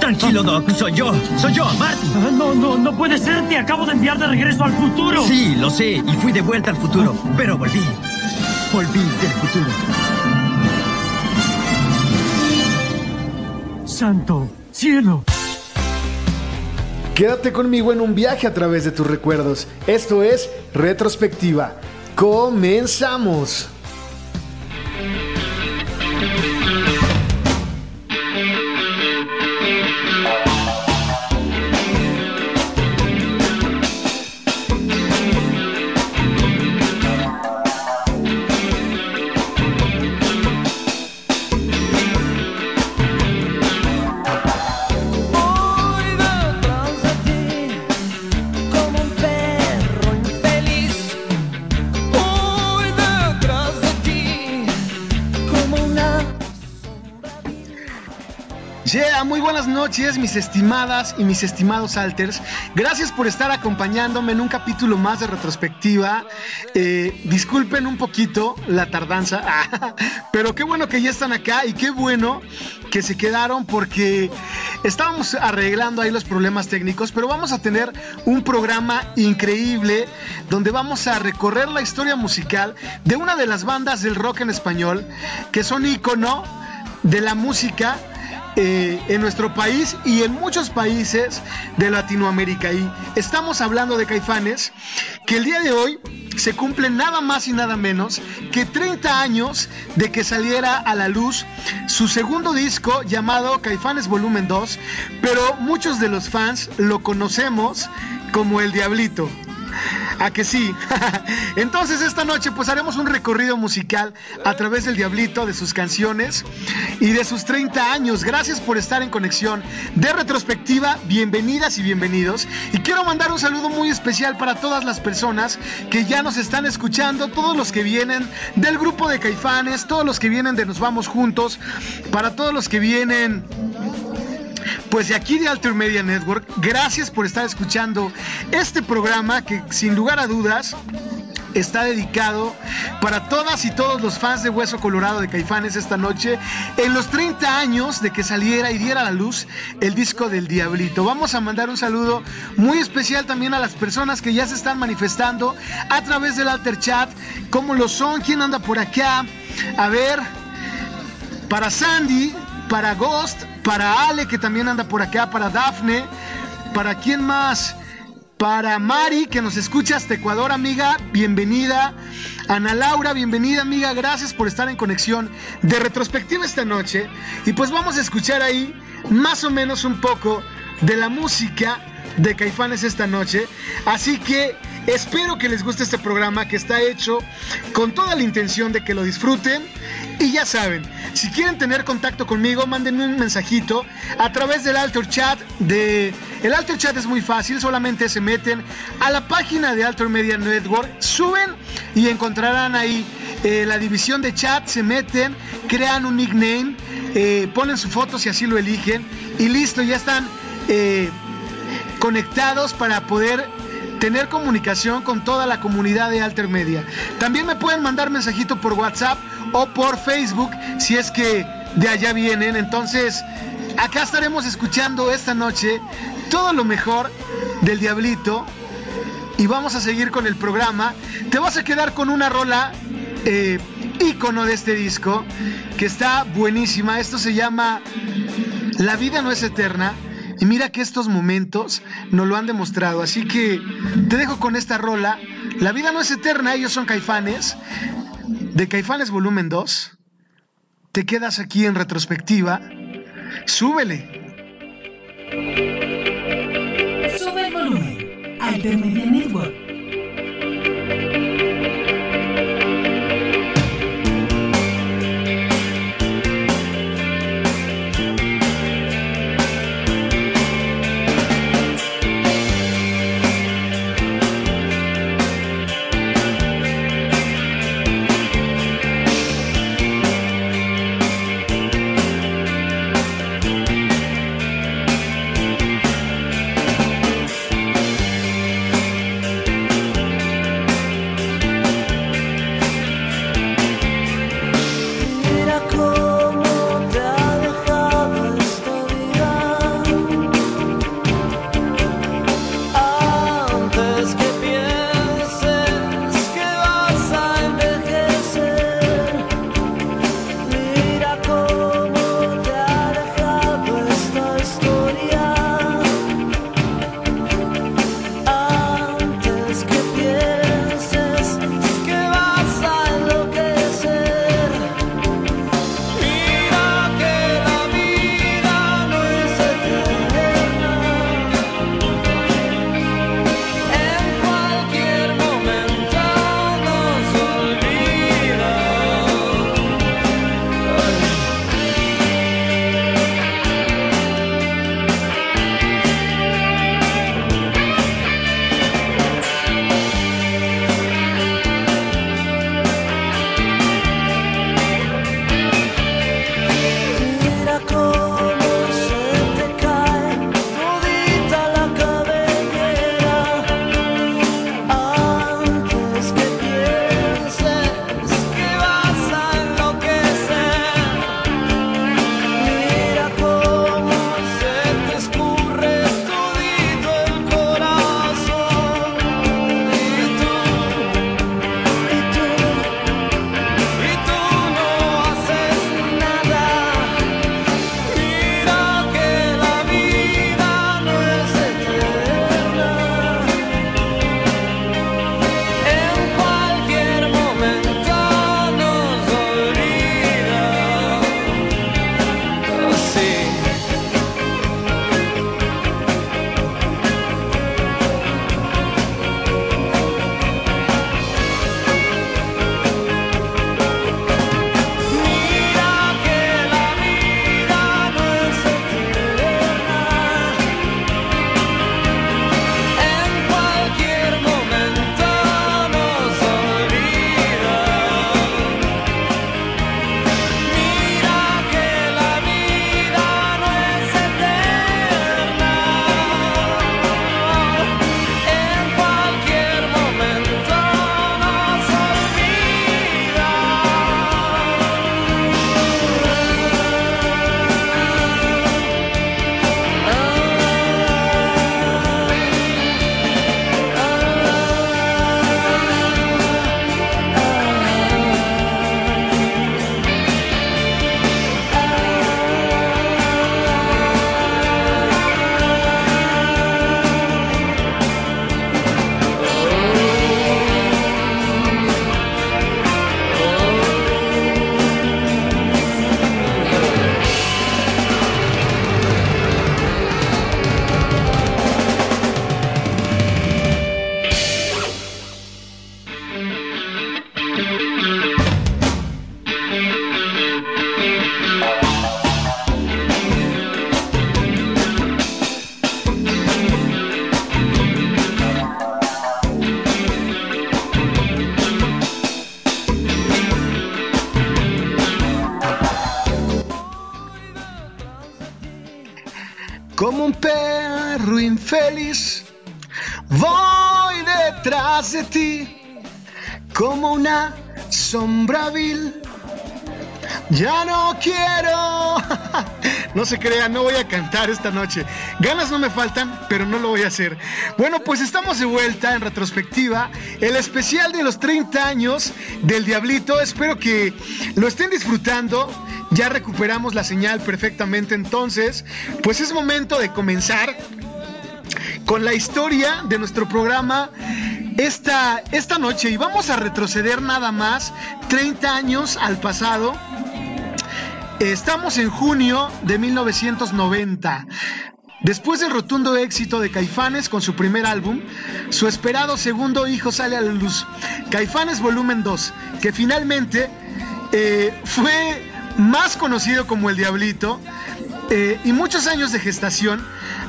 Tranquilo, Doc. Soy yo. Soy yo, Marty. Ah, No, no, no puede ser. Te acabo de enviar de regreso al futuro. Sí, lo sé. Y fui de vuelta al futuro. Pero volví. Volví del futuro. Santo cielo. Quédate conmigo en un viaje a través de tus recuerdos. Esto es Retrospectiva. Comenzamos. Buenas noches, mis estimadas y mis estimados alters. Gracias por estar acompañándome en un capítulo más de retrospectiva. Eh, disculpen un poquito la tardanza, pero qué bueno que ya están acá y qué bueno que se quedaron porque estábamos arreglando ahí los problemas técnicos, pero vamos a tener un programa increíble donde vamos a recorrer la historia musical de una de las bandas del rock en español que son ícono de la música eh, en nuestro país y en muchos países de Latinoamérica. Y estamos hablando de Caifanes, que el día de hoy se cumplen nada más y nada menos que 30 años de que saliera a la luz su segundo disco llamado Caifanes Volumen 2, pero muchos de los fans lo conocemos como El Diablito. ¿A que sí? Entonces esta noche pues haremos un recorrido musical a través del Diablito, de sus canciones y de sus 30 años. Gracias por estar en conexión de retrospectiva. Bienvenidas y bienvenidos. Y quiero mandar un saludo muy especial para todas las personas que ya nos están escuchando, todos los que vienen del grupo de Caifanes, todos los que vienen de Nos Vamos Juntos, para todos los que vienen pues de aquí de Alter Media Network, gracias por estar escuchando este programa que sin lugar a dudas está dedicado para todas y todos los fans de Hueso Colorado de Caifanes esta noche en los 30 años de que saliera y diera la luz el disco del Diablito. Vamos a mandar un saludo muy especial también a las personas que ya se están manifestando a través del Alter Chat, cómo lo son, quién anda por acá. A ver, para Sandy, para Ghost, para Ale que también anda por acá, para Dafne, para quién más, para Mari que nos escucha hasta Ecuador, amiga, bienvenida. Ana Laura, bienvenida, amiga, gracias por estar en conexión de retrospectiva esta noche. Y pues vamos a escuchar ahí más o menos un poco de la música de Caifanes esta noche. Así que espero que les guste este programa que está hecho con toda la intención de que lo disfruten. Y ya saben, si quieren tener contacto conmigo, mándenme un mensajito a través del Alter Chat. De... El Alter Chat es muy fácil, solamente se meten a la página de Alter Media Network, suben y encontrarán ahí eh, la división de chat, se meten, crean un nickname, eh, ponen su foto si así lo eligen y listo, ya están eh, conectados para poder tener comunicación con toda la comunidad de Alter Media. También me pueden mandar mensajito por WhatsApp o por Facebook si es que de allá vienen. Entonces, acá estaremos escuchando esta noche todo lo mejor del Diablito y vamos a seguir con el programa. Te vas a quedar con una rola eh, ícono de este disco que está buenísima. Esto se llama La vida no es eterna. Y mira que estos momentos nos lo han demostrado. Así que te dejo con esta rola. La vida no es eterna, ellos son caifanes. De Caifanes Volumen 2. Te quedas aquí en retrospectiva. Súbele. Sube el volumen. Network. Infeliz, voy detrás de ti, como una sombra vil. Ya no quiero. No se crean, no voy a cantar esta noche. Ganas no me faltan, pero no lo voy a hacer. Bueno, pues estamos de vuelta en retrospectiva. El especial de los 30 años del Diablito. Espero que lo estén disfrutando. Ya recuperamos la señal perfectamente. Entonces, pues es momento de comenzar con la historia de nuestro programa esta, esta noche. Y vamos a retroceder nada más 30 años al pasado. Estamos en junio de 1990. Después del rotundo éxito de Caifanes con su primer álbum, su esperado segundo hijo sale a la luz, Caifanes Volumen 2, que finalmente eh, fue más conocido como El Diablito, eh, y muchos años de gestación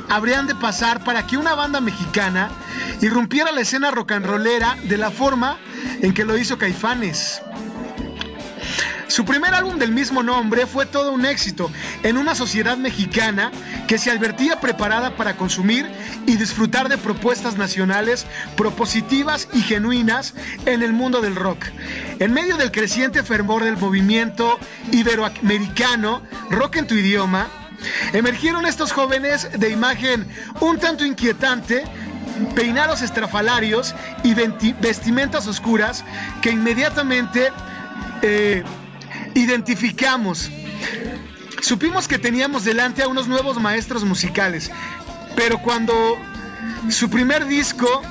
habrían de pasar para que una banda mexicana irrumpiera la escena rock and rollera de la forma en que lo hizo Caifanes. Su primer álbum del mismo nombre fue todo un éxito en una sociedad mexicana que se advertía preparada para consumir y disfrutar de propuestas nacionales propositivas y genuinas en el mundo del rock. En medio del creciente fervor del movimiento iberoamericano, rock en tu idioma, emergieron estos jóvenes de imagen un tanto inquietante, peinados estrafalarios y vestimentas oscuras que inmediatamente eh, identificamos. Supimos que teníamos delante a unos nuevos maestros musicales, pero cuando su primer disco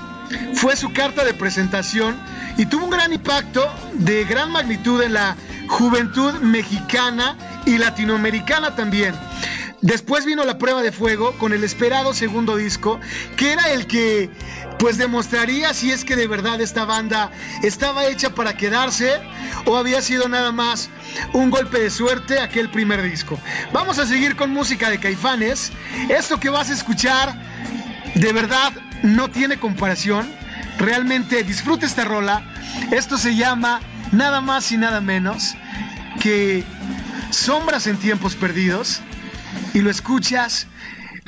fue su carta de presentación y tuvo un gran impacto de gran magnitud en la juventud mexicana y latinoamericana también. Después vino la prueba de fuego con el esperado segundo disco, que era el que pues demostraría si es que de verdad esta banda estaba hecha para quedarse o había sido nada más un golpe de suerte aquel primer disco. Vamos a seguir con música de Caifanes. Esto que vas a escuchar de verdad no tiene comparación. Realmente disfruta esta rola. Esto se llama nada más y nada menos que Sombras en tiempos perdidos y lo escuchas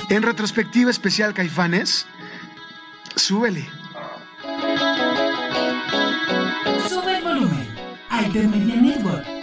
en retrospectiva especial Caifanes. Súbele. Sube el volumen. Network.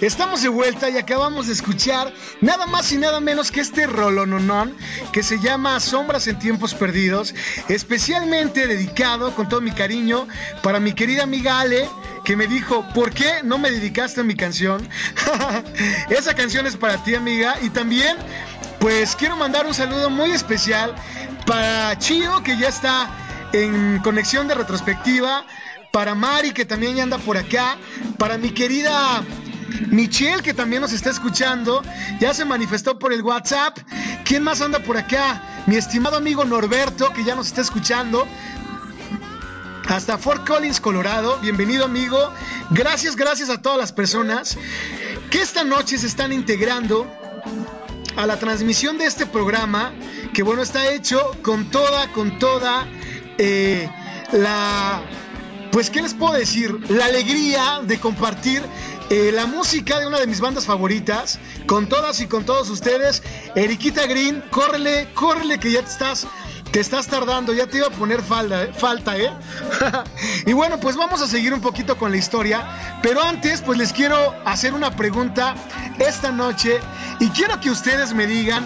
Estamos de vuelta y acabamos de escuchar nada más y nada menos que este rolononón que se llama Sombras en Tiempos Perdidos, especialmente dedicado con todo mi cariño para mi querida amiga Ale, que me dijo, ¿por qué no me dedicaste a mi canción? Esa canción es para ti, amiga, y también, pues quiero mandar un saludo muy especial para Chio, que ya está en conexión de retrospectiva para Mari, que también ya anda por acá, para mi querida Michelle, que también nos está escuchando, ya se manifestó por el WhatsApp. ¿Quién más anda por acá? Mi estimado amigo Norberto, que ya nos está escuchando. Hasta Fort Collins, Colorado. Bienvenido, amigo. Gracias, gracias a todas las personas que esta noche se están integrando a la transmisión de este programa, que bueno, está hecho con toda, con toda eh, la pues, ¿qué les puedo decir? La alegría de compartir eh, la música de una de mis bandas favoritas con todas y con todos ustedes. Eriquita Green, córrele, córrele que ya te estás, te estás tardando, ya te iba a poner falta, falta ¿eh? y bueno, pues vamos a seguir un poquito con la historia, pero antes, pues les quiero hacer una pregunta esta noche y quiero que ustedes me digan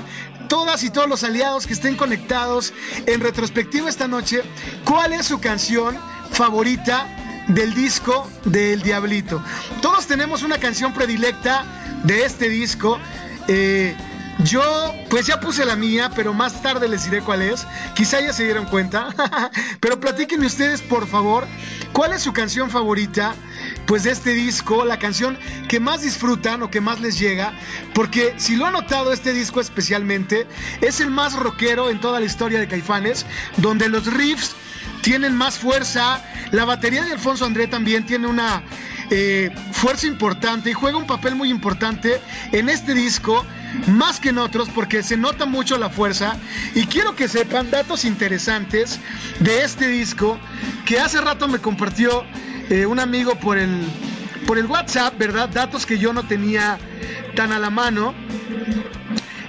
todas y todos los aliados que estén conectados en retrospectiva esta noche, ¿cuál es su canción favorita del disco del Diablito? Todos tenemos una canción predilecta de este disco. Eh, yo, pues ya puse la mía, pero más tarde les diré cuál es. Quizá ya se dieron cuenta. pero platíquenme ustedes, por favor, cuál es su canción favorita, pues de este disco, la canción que más disfrutan o que más les llega. Porque si lo han notado, este disco especialmente es el más rockero en toda la historia de Caifanes, donde los riffs tienen más fuerza. La batería de Alfonso André también tiene una eh, fuerza importante y juega un papel muy importante en este disco más que en otros porque se nota mucho la fuerza y quiero que sepan datos interesantes de este disco que hace rato me compartió eh, un amigo por el, por el WhatsApp, ¿verdad? Datos que yo no tenía tan a la mano.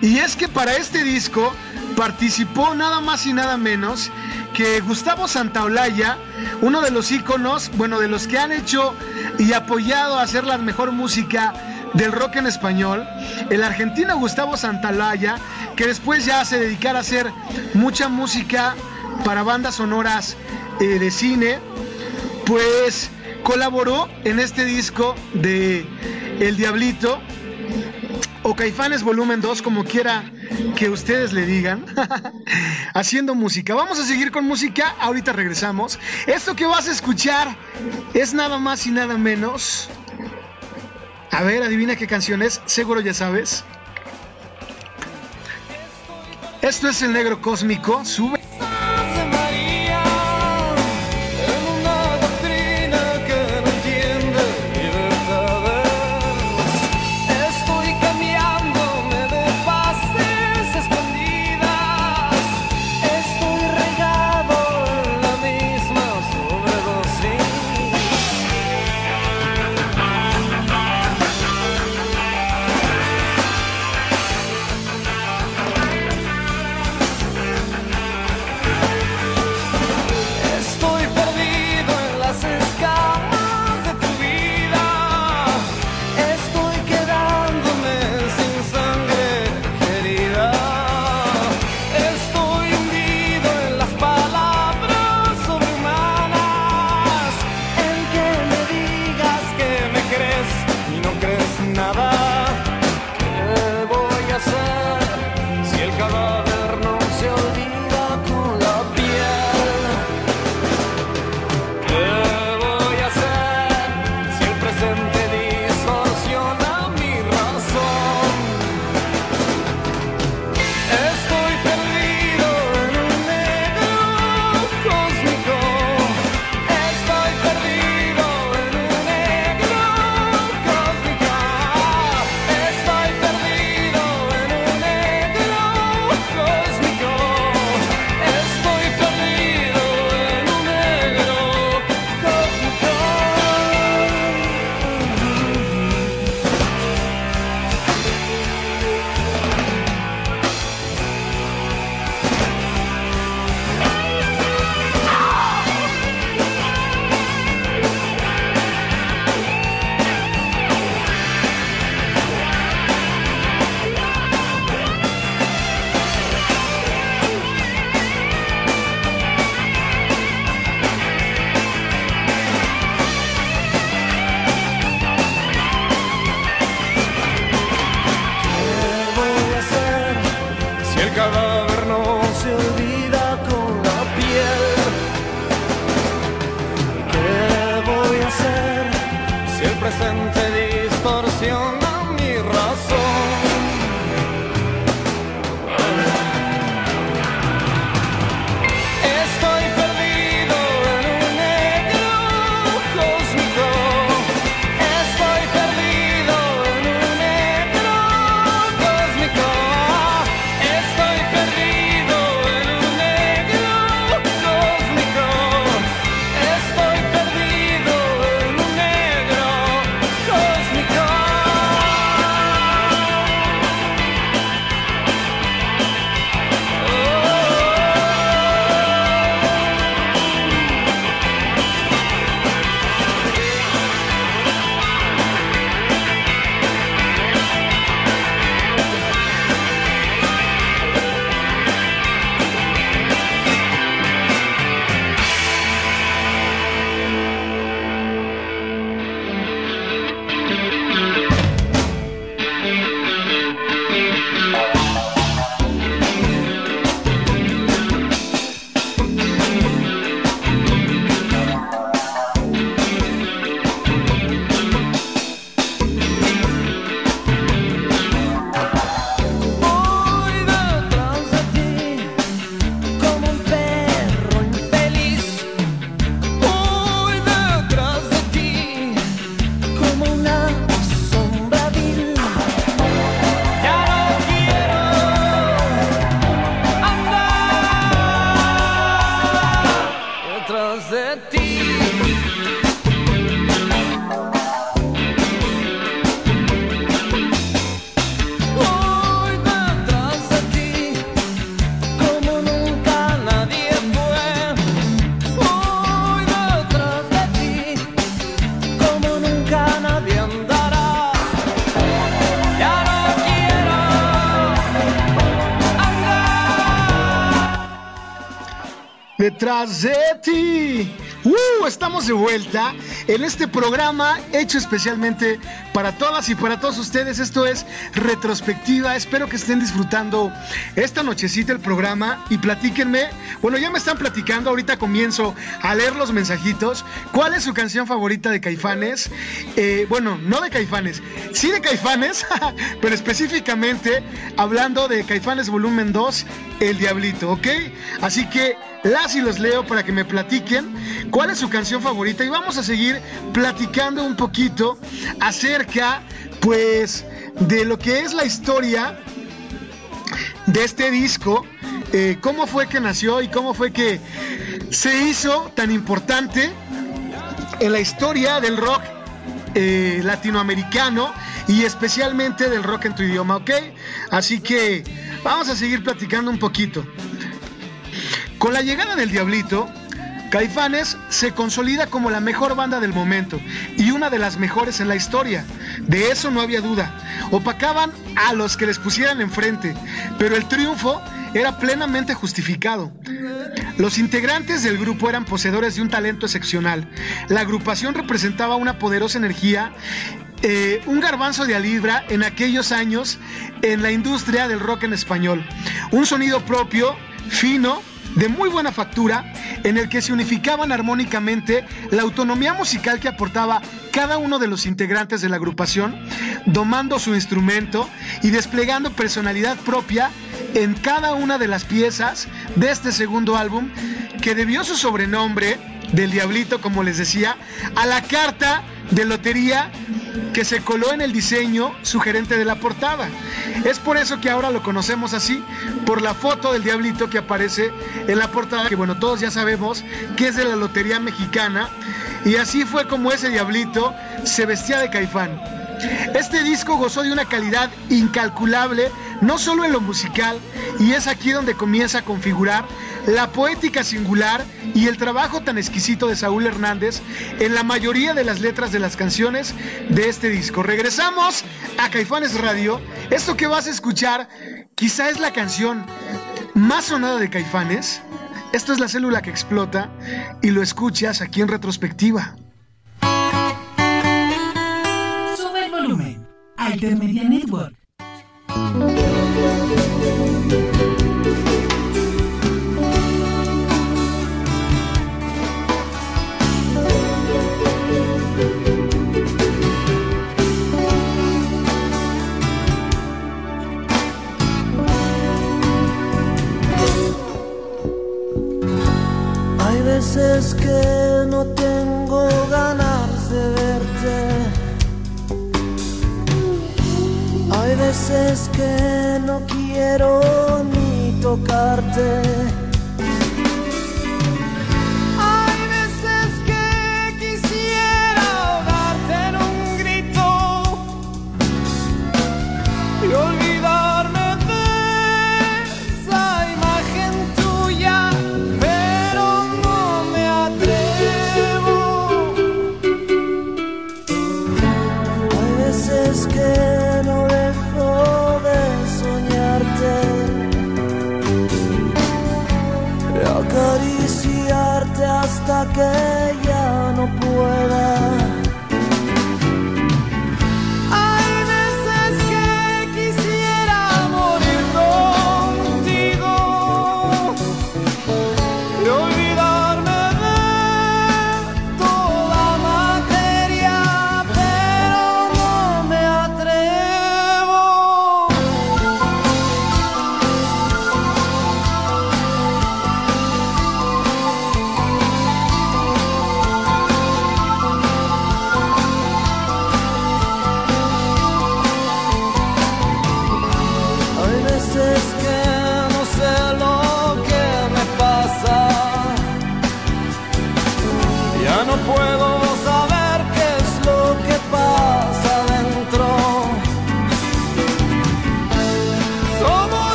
Y es que para este disco participó nada más y nada menos que Gustavo Santaolalla, uno de los íconos, bueno, de los que han hecho y apoyado a hacer la mejor música del rock en español, el argentino Gustavo Santalaya, que después ya se dedicara a hacer mucha música para bandas sonoras eh, de cine, pues colaboró en este disco de El Diablito o Caifanes Volumen 2, como quiera que ustedes le digan, haciendo música. Vamos a seguir con música, ahorita regresamos. Esto que vas a escuchar es nada más y nada menos a ver, adivina qué canción es. Seguro ya sabes. Esto es el negro cósmico. Sube. ¡Uh! Estamos de vuelta en este programa hecho especialmente para todas y para todos ustedes. Esto es retrospectiva. Espero que estén disfrutando esta nochecita el programa y platíquenme. Bueno, ya me están platicando. Ahorita comienzo a leer los mensajitos. ¿Cuál es su canción favorita de Caifanes? Eh, bueno, no de Caifanes, sí de Caifanes, pero específicamente hablando de Caifanes Volumen 2, El Diablito, ¿ok? Así que las y los leo para que me platiquen cuál es su canción favorita y vamos a seguir platicando un poquito acerca, pues, de lo que es la historia de este disco, eh, cómo fue que nació y cómo fue que se hizo tan importante en la historia del rock eh, latinoamericano y especialmente del rock en tu idioma, ¿ok? Así que vamos a seguir platicando un poquito. Con la llegada del Diablito, Caifanes se consolida como la mejor banda del momento y una de las mejores en la historia. De eso no había duda. Opacaban a los que les pusieran enfrente, pero el triunfo era plenamente justificado. Los integrantes del grupo eran poseedores de un talento excepcional. La agrupación representaba una poderosa energía, eh, un garbanzo de a libra en aquellos años en la industria del rock en español. Un sonido propio, fino, de muy buena factura, en el que se unificaban armónicamente la autonomía musical que aportaba cada uno de los integrantes de la agrupación, domando su instrumento y desplegando personalidad propia en cada una de las piezas de este segundo álbum, que debió su sobrenombre del Diablito, como les decía, a la carta de lotería que se coló en el diseño sugerente de la portada. Es por eso que ahora lo conocemos así, por la foto del diablito que aparece en la portada, que bueno, todos ya sabemos que es de la Lotería Mexicana, y así fue como ese diablito se vestía de caifán. Este disco gozó de una calidad incalculable, no solo en lo musical, y es aquí donde comienza a configurar la poética singular y el trabajo tan exquisito de Saúl Hernández en la mayoría de las letras de las canciones de este disco. Regresamos a Caifanes Radio. Esto que vas a escuchar quizá es la canción más sonada de Caifanes. Esto es la célula que explota y lo escuchas aquí en retrospectiva. Volumen. Altermedia Network. Veces que no quiero ni tocarte.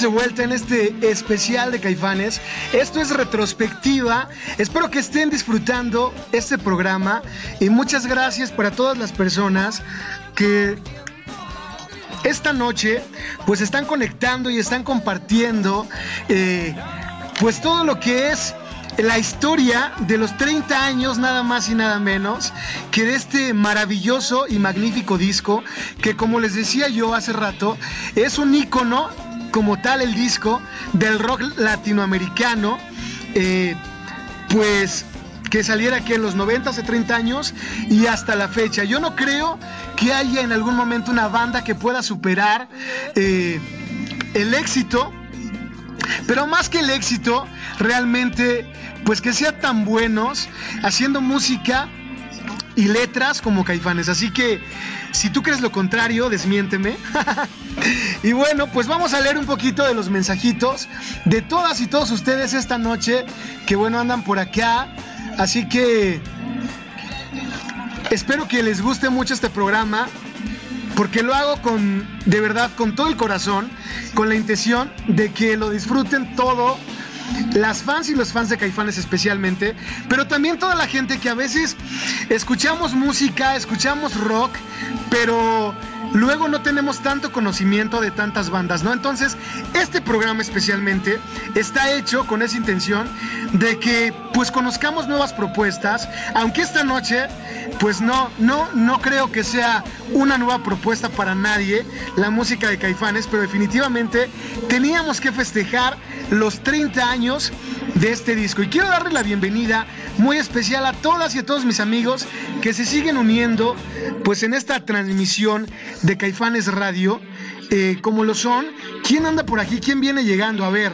De vuelta en este especial de Caifanes. Esto es retrospectiva. Espero que estén disfrutando este programa y muchas gracias para todas las personas que esta noche pues están conectando y están compartiendo eh, pues todo lo que es la historia de los 30 años nada más y nada menos que de este maravilloso y magnífico disco que como les decía yo hace rato es un ícono como tal el disco del rock latinoamericano eh, pues que saliera aquí en los 90 hace 30 años y hasta la fecha. Yo no creo que haya en algún momento una banda que pueda superar eh, el éxito, pero más que el éxito, realmente, pues que sean tan buenos haciendo música y letras como Caifanes. Así que si tú crees lo contrario, desmiénteme. y bueno, pues vamos a leer un poquito de los mensajitos de todas y todos ustedes esta noche que bueno andan por acá. Así que espero que les guste mucho este programa porque lo hago con de verdad con todo el corazón, con la intención de que lo disfruten todo las fans y los fans de Caifanes especialmente, pero también toda la gente que a veces escuchamos música, escuchamos rock, pero luego no tenemos tanto conocimiento de tantas bandas, ¿no? Entonces, este programa especialmente está hecho con esa intención de que pues conozcamos nuevas propuestas, aunque esta noche pues no no no creo que sea una nueva propuesta para nadie la música de Caifanes, pero definitivamente teníamos que festejar los 30 años de este disco. Y quiero darle la bienvenida muy especial a todas y a todos mis amigos que se siguen uniendo pues en esta transmisión de Caifanes Radio, eh, como lo son. ¿Quién anda por aquí? ¿Quién viene llegando? A ver,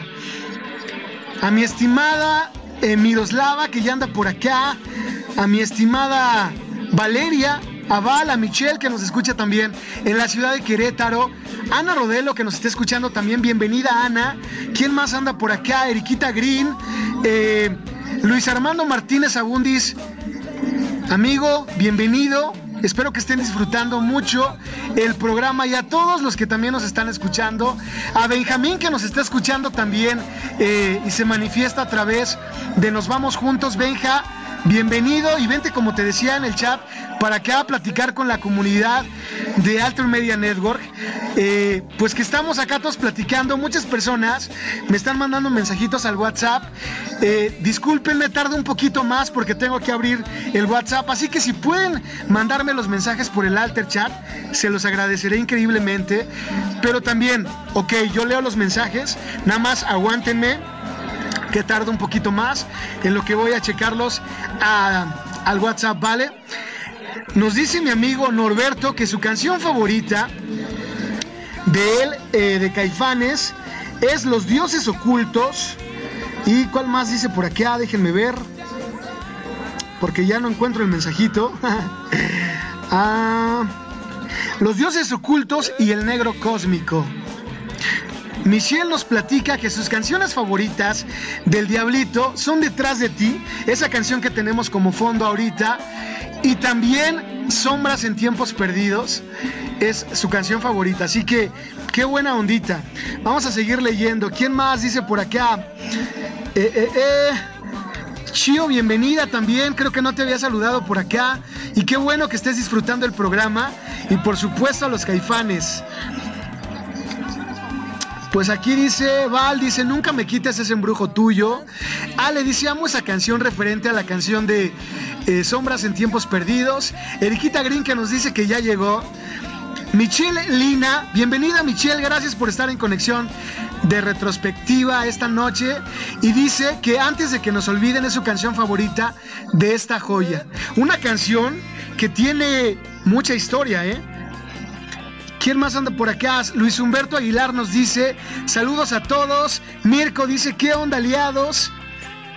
a mi estimada eh, Miroslava que ya anda por acá, a mi estimada Valeria, a a Michelle que nos escucha también en la ciudad de Querétaro, Ana Rodelo que nos está escuchando también, bienvenida Ana, ¿quién más anda por acá? Eriquita Green, eh, Luis Armando Martínez Abundis, amigo, bienvenido, Espero que estén disfrutando mucho el programa y a todos los que también nos están escuchando. A Benjamín que nos está escuchando también eh, y se manifiesta a través de Nos Vamos Juntos. Benja, bienvenido y vente como te decía en el chat para que a platicar con la comunidad de Alter Media Network. Eh, pues que estamos acá todos platicando. Muchas personas me están mandando mensajitos al WhatsApp. Eh, discúlpenme, tarde un poquito más porque tengo que abrir el WhatsApp. Así que si pueden mandarme los mensajes por el Alter Chat, se los agradeceré increíblemente. Pero también, ok, yo leo los mensajes, nada más aguántenme que tarda un poquito más en lo que voy a checarlos al WhatsApp, ¿vale? Nos dice mi amigo Norberto que su canción favorita de él, eh, de Caifanes, es Los Dioses Ocultos. ¿Y cuál más dice por acá? Déjenme ver. Porque ya no encuentro el mensajito. ah, los Dioses Ocultos y el Negro Cósmico. Michelle nos platica que sus canciones favoritas del Diablito son Detrás de ti, esa canción que tenemos como fondo ahorita, y también Sombras en Tiempos Perdidos es su canción favorita. Así que qué buena ondita. Vamos a seguir leyendo. ¿Quién más dice por acá? Eh, eh, eh. Chio, bienvenida también. Creo que no te había saludado por acá. Y qué bueno que estés disfrutando el programa. Y por supuesto a los caifanes. Pues aquí dice, Val dice, nunca me quites ese embrujo tuyo. Ale dice, amo esa canción referente a la canción de eh, Sombras en Tiempos Perdidos. Eriquita Green que nos dice que ya llegó. Michelle Lina, bienvenida Michelle, gracias por estar en conexión de retrospectiva esta noche y dice que antes de que nos olviden es su canción favorita de esta joya. Una canción que tiene mucha historia, ¿eh? ¿Quién más anda por acá? Luis Humberto Aguilar nos dice, saludos a todos. Mirko dice, ¿qué onda aliados?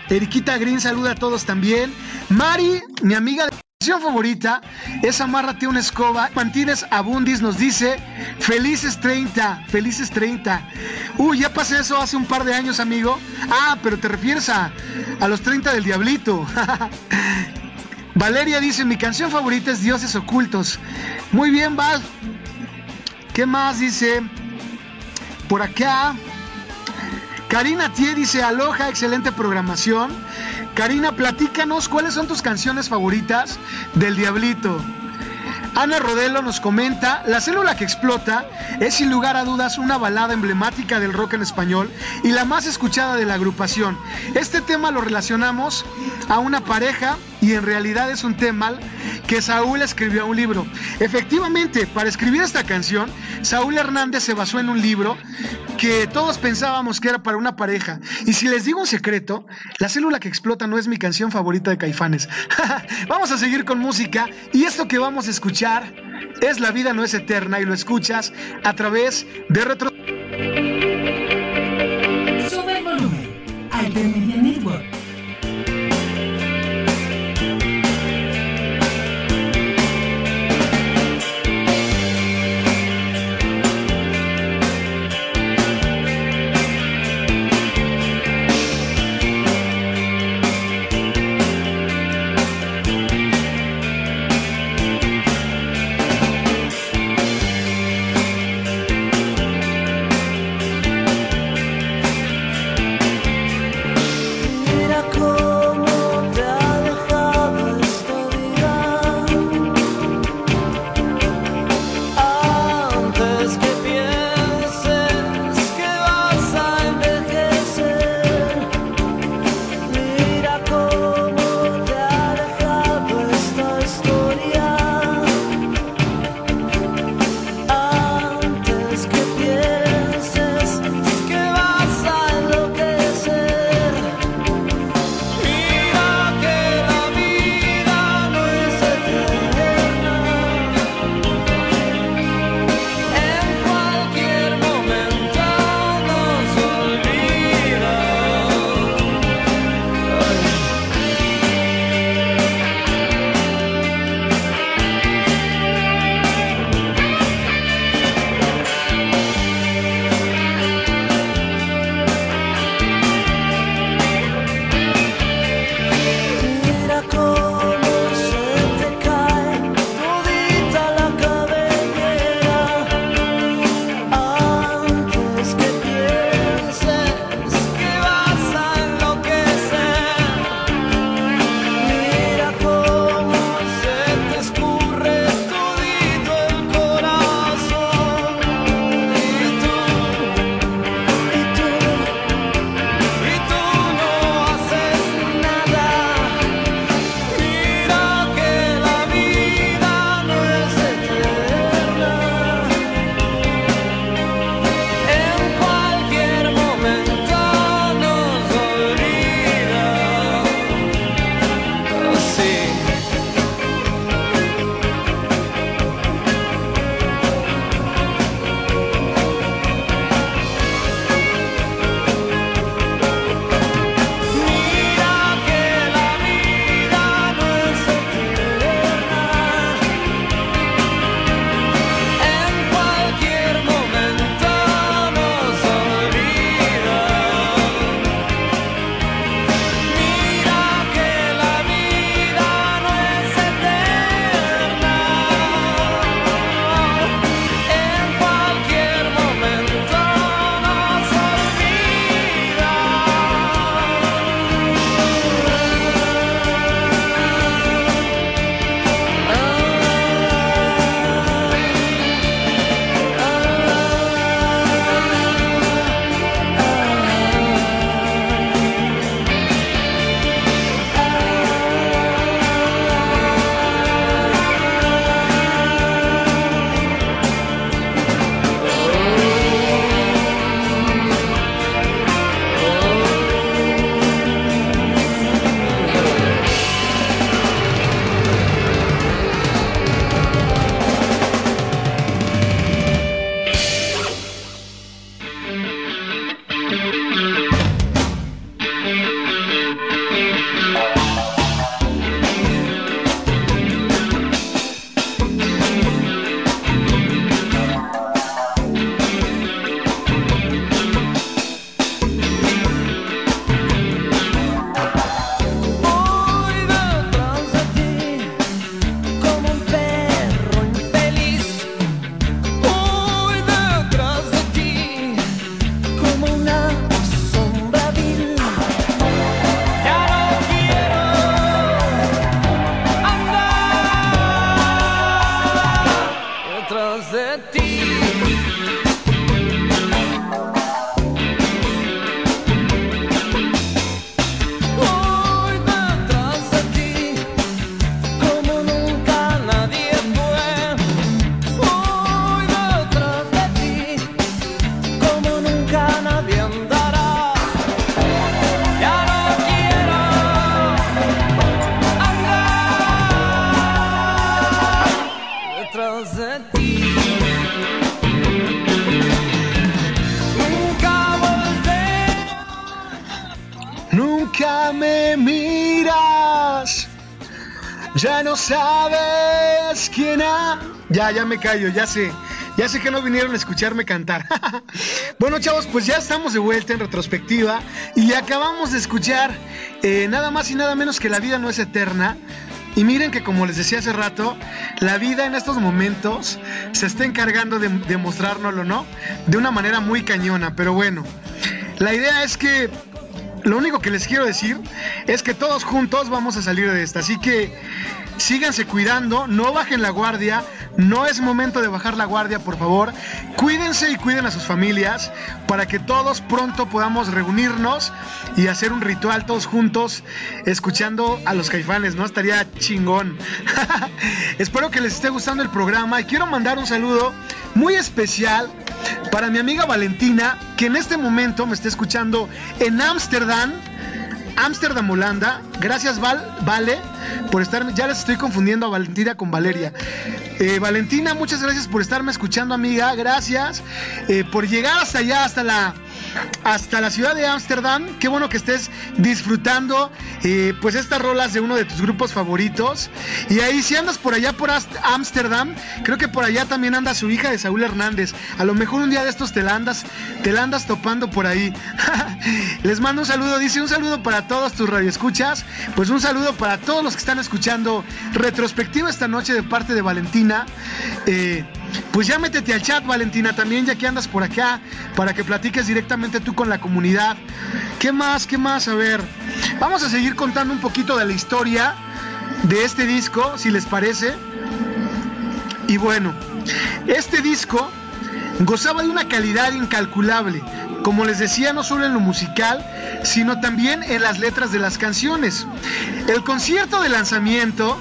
Eriquita Green saluda a todos también. Mari, mi amiga de canción favorita, es Amárrate una escoba. Mantines Abundis nos dice, felices 30, felices 30. Uy, ya pasé eso hace un par de años, amigo. Ah, pero te refieres a, a los 30 del Diablito. Valeria dice, mi canción favorita es Dioses Ocultos. Muy bien, Val. ¿Qué más dice? Por acá. Karina Tie dice, aloja, excelente programación. Karina, platícanos cuáles son tus canciones favoritas del Diablito. Ana Rodelo nos comenta, La célula que explota es sin lugar a dudas una balada emblemática del rock en español y la más escuchada de la agrupación. Este tema lo relacionamos a una pareja y en realidad es un tema que Saúl escribió a un libro. Efectivamente, para escribir esta canción, Saúl Hernández se basó en un libro que todos pensábamos que era para una pareja. Y si les digo un secreto, La célula que explota no es mi canción favorita de Caifanes. vamos a seguir con música y esto que vamos a escuchar es La vida no es eterna y lo escuchas a través de Retro... Sube el volumen. Altermedia Network. Ya, me callo, ya sé. Ya sé que no vinieron a escucharme cantar. bueno, chavos, pues ya estamos de vuelta en retrospectiva y acabamos de escuchar eh, nada más y nada menos que La vida no es eterna. Y miren que como les decía hace rato, la vida en estos momentos se está encargando de, de mostrárnoslo, ¿no? De una manera muy cañona, pero bueno. La idea es que lo único que les quiero decir es que todos juntos vamos a salir de esta. Así que síganse cuidando, no bajen la guardia. No es momento de bajar la guardia, por favor. Cuídense y cuiden a sus familias para que todos pronto podamos reunirnos y hacer un ritual todos juntos escuchando a los caifanes, ¿no? Estaría chingón. Espero que les esté gustando el programa y quiero mandar un saludo muy especial para mi amiga Valentina, que en este momento me está escuchando en Ámsterdam. Ámsterdam, Holanda. Gracias, Val, Vale, por estar. Ya les estoy confundiendo a Valentina con Valeria. Eh, Valentina, muchas gracias por estarme escuchando, amiga. Gracias eh, por llegar hasta allá, hasta la, hasta la ciudad de Ámsterdam. Qué bueno que estés disfrutando, eh, pues estas rolas de uno de tus grupos favoritos. Y ahí, si andas por allá por Ámsterdam, creo que por allá también anda su hija de Saúl Hernández. A lo mejor un día de estos te la andas, te la andas topando por ahí. Les mando un saludo, dice un saludo para todos tus radioescuchas. Pues un saludo para todos los están escuchando retrospectiva esta noche de parte de Valentina. Eh, pues ya métete al chat, Valentina, también ya que andas por acá, para que platiques directamente tú con la comunidad. ¿Qué más? ¿Qué más? A ver, vamos a seguir contando un poquito de la historia de este disco, si les parece. Y bueno, este disco gozaba de una calidad incalculable, como les decía, no solo en lo musical, sino también en las letras de las canciones. El concierto de lanzamiento,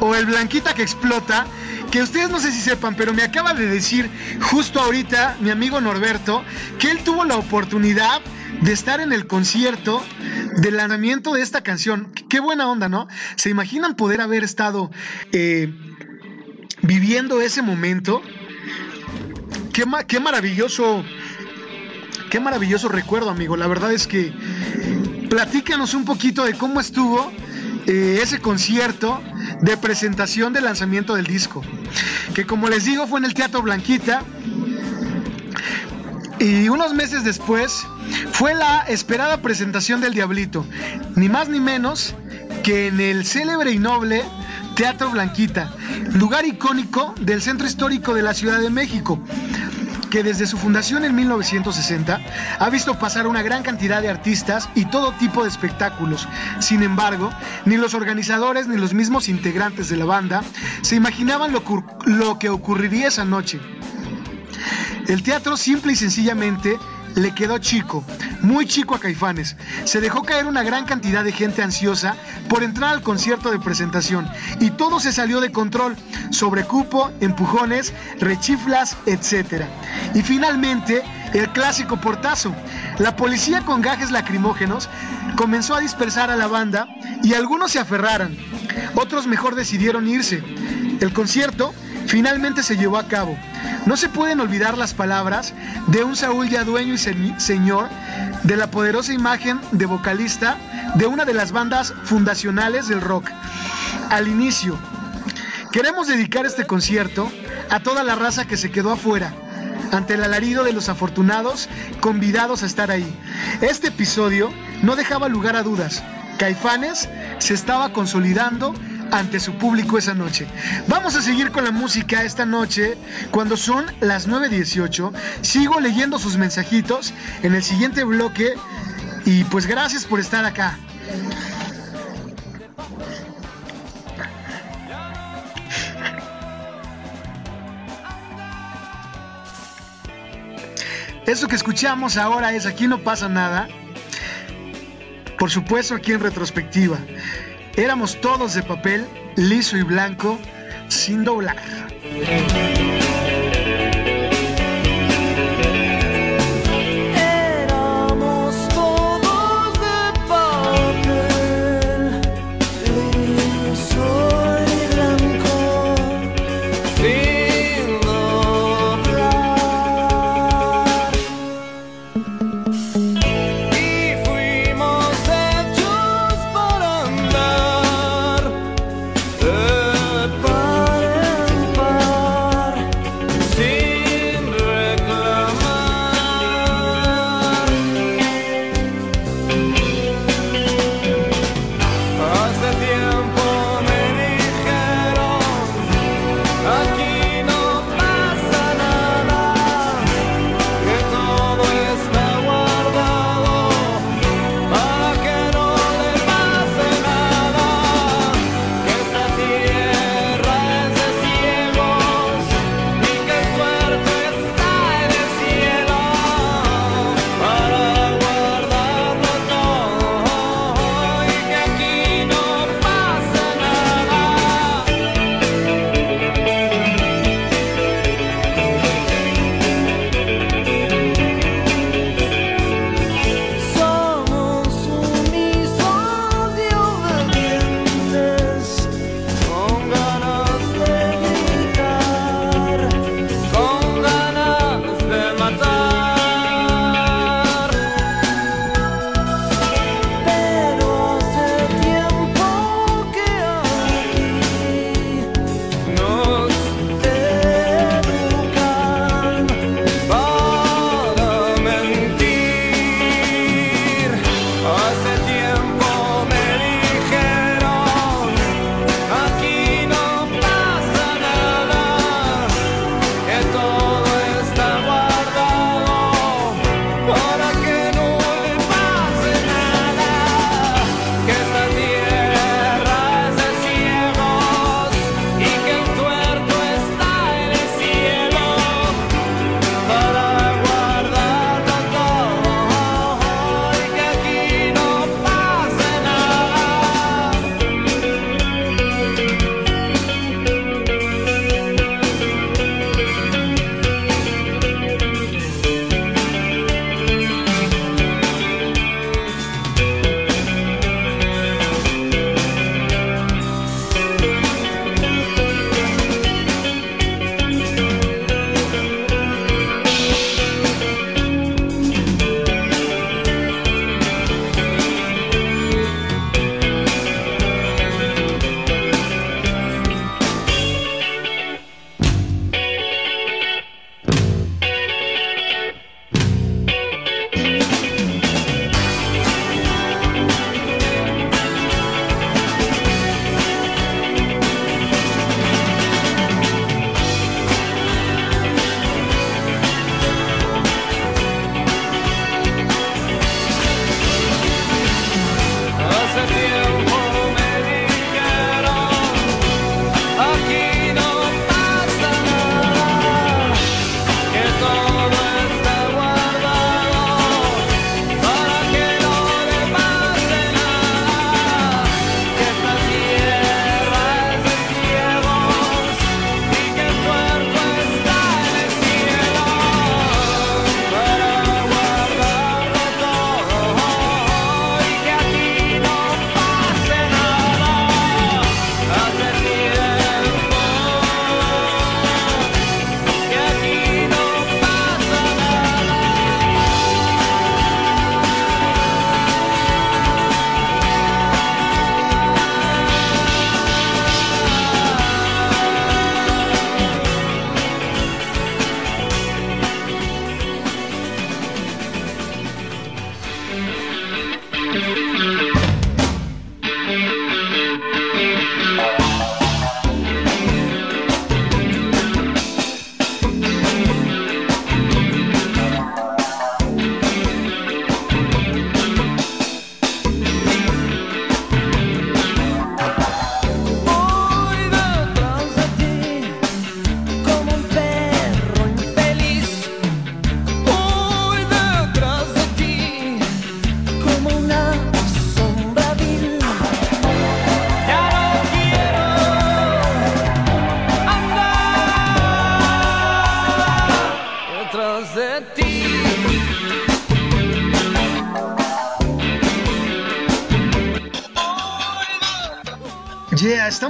o el Blanquita que explota, que ustedes no sé si sepan, pero me acaba de decir justo ahorita mi amigo Norberto que él tuvo la oportunidad de estar en el concierto del lanzamiento de esta canción. Qué buena onda, ¿no? ¿Se imaginan poder haber estado eh, viviendo ese momento? Qué, qué maravilloso, qué maravilloso recuerdo, amigo. La verdad es que platícanos un poquito de cómo estuvo eh, ese concierto de presentación de lanzamiento del disco. Que como les digo fue en el Teatro Blanquita. Y unos meses después fue la esperada presentación del Diablito. Ni más ni menos que en el célebre y noble Teatro Blanquita, lugar icónico del centro histórico de la Ciudad de México que desde su fundación en 1960 ha visto pasar una gran cantidad de artistas y todo tipo de espectáculos. Sin embargo, ni los organizadores ni los mismos integrantes de la banda se imaginaban lo, lo que ocurriría esa noche. El teatro simple y sencillamente le quedó chico, muy chico a Caifanes. Se dejó caer una gran cantidad de gente ansiosa por entrar al concierto de presentación y todo se salió de control, sobrecupo, empujones, rechiflas, etc. Y finalmente, el clásico portazo. La policía con gajes lacrimógenos comenzó a dispersar a la banda y algunos se aferraron, otros mejor decidieron irse. El concierto finalmente se llevó a cabo. No se pueden olvidar las palabras de un Saúl ya dueño y se- señor de la poderosa imagen de vocalista de una de las bandas fundacionales del rock. Al inicio, queremos dedicar este concierto a toda la raza que se quedó afuera ante el alarido de los afortunados convidados a estar ahí. Este episodio no dejaba lugar a dudas. Caifanes se estaba consolidando ante su público esa noche. Vamos a seguir con la música esta noche. Cuando son las 9.18, sigo leyendo sus mensajitos en el siguiente bloque. Y pues gracias por estar acá. Eso que escuchamos ahora es Aquí no pasa nada. Por supuesto, aquí en retrospectiva. Éramos todos de papel, liso y blanco, sin doblar.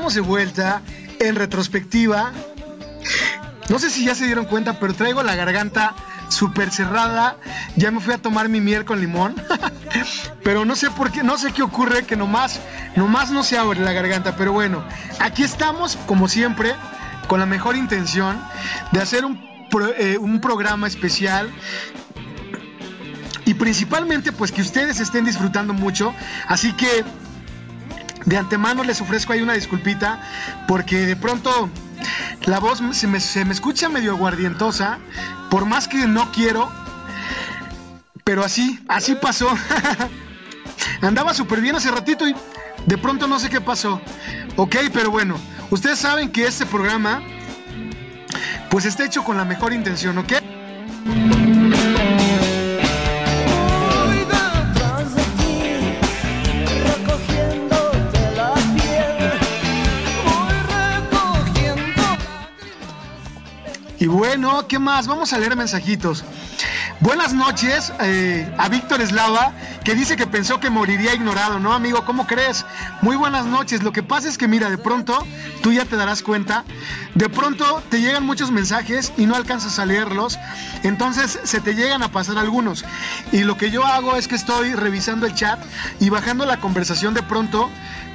Estamos de vuelta en retrospectiva. No sé si ya se dieron cuenta, pero traigo la garganta súper cerrada. Ya me fui a tomar mi miel con limón. pero no sé por qué, no sé qué ocurre, que nomás, nomás no se abre la garganta. Pero bueno, aquí estamos, como siempre, con la mejor intención de hacer un, pro- eh, un programa especial y principalmente pues que ustedes estén disfrutando mucho. Así que de antemano les ofrezco ahí una disculpita porque de pronto la voz se me, se me escucha medio aguardientosa, por más que no quiero, pero así, así pasó. Andaba súper bien hace ratito y de pronto no sé qué pasó. Ok, pero bueno, ustedes saben que este programa pues está hecho con la mejor intención, ¿ok? Bueno, ¿qué más? Vamos a leer mensajitos. Buenas noches eh, a Víctor Eslava, que dice que pensó que moriría ignorado, ¿no, amigo? ¿Cómo crees? Muy buenas noches. Lo que pasa es que, mira, de pronto, tú ya te darás cuenta, de pronto te llegan muchos mensajes y no alcanzas a leerlos, entonces se te llegan a pasar algunos. Y lo que yo hago es que estoy revisando el chat y bajando la conversación de pronto,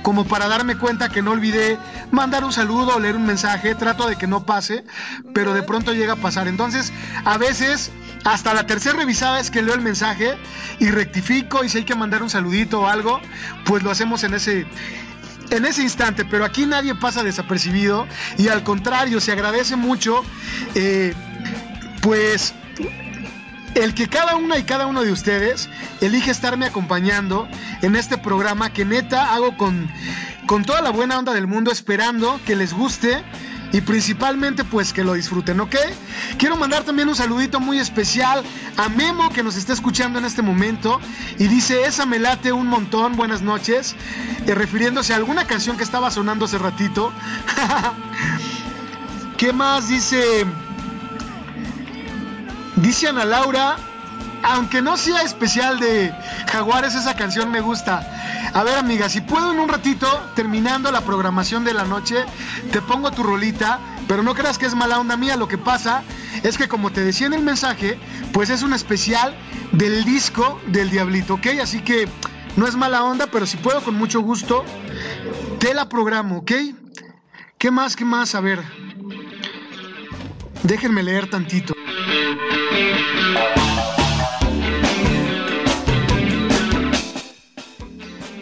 como para darme cuenta que no olvidé mandar un saludo o leer un mensaje, trato de que no pase, pero de pronto llega a pasar. Entonces, a veces, hasta la tercera revisada es que leo el mensaje y rectifico y si hay que mandar un saludito o algo, pues lo hacemos en ese en ese instante, pero aquí nadie pasa desapercibido y al contrario, se agradece mucho, eh, pues el que cada una y cada uno de ustedes elige estarme acompañando en este programa que neta hago con, con toda la buena onda del mundo, esperando que les guste y principalmente pues que lo disfruten, ¿ok? Quiero mandar también un saludito muy especial a Memo que nos está escuchando en este momento y dice, esa me late un montón, buenas noches, eh, refiriéndose a alguna canción que estaba sonando hace ratito. ¿Qué más dice? Dice Ana Laura, aunque no sea especial de Jaguares, esa canción me gusta. A ver, amiga, si puedo en un ratito, terminando la programación de la noche, te pongo tu rolita, pero no creas que es mala onda mía. Lo que pasa es que, como te decía en el mensaje, pues es un especial del disco del Diablito, ¿ok? Así que no es mala onda, pero si puedo, con mucho gusto, te la programo, ¿ok? ¿Qué más? ¿Qué más? A ver. Déjenme leer tantito.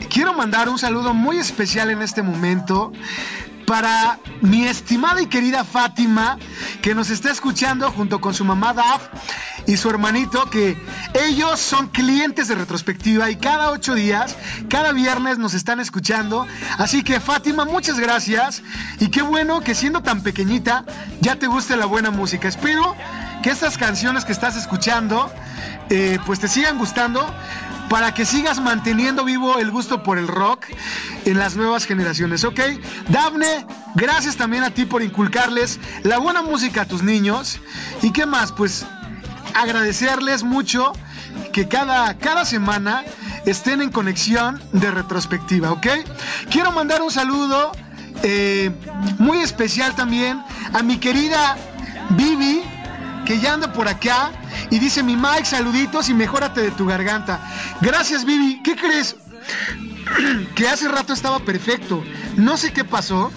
Quiero mandar un saludo muy especial en este momento para mi estimada y querida Fátima, que nos está escuchando junto con su mamá Daf y su hermanito, que ellos son clientes de retrospectiva y cada ocho días, cada viernes nos están escuchando. Así que Fátima, muchas gracias y qué bueno que siendo tan pequeñita ya te guste la buena música. Espero que estas canciones que estás escuchando eh, pues te sigan gustando para que sigas manteniendo vivo el gusto por el rock en las nuevas generaciones, ¿ok? Dafne, gracias también a ti por inculcarles la buena música a tus niños. ¿Y qué más? Pues agradecerles mucho que cada, cada semana estén en conexión de retrospectiva, ¿ok? Quiero mandar un saludo eh, muy especial también a mi querida Vivi, que ya anda por acá y dice mi Mike, saluditos y mejórate de tu garganta. Gracias, Vivi. ¿Qué crees? que hace rato estaba perfecto. No sé qué pasó.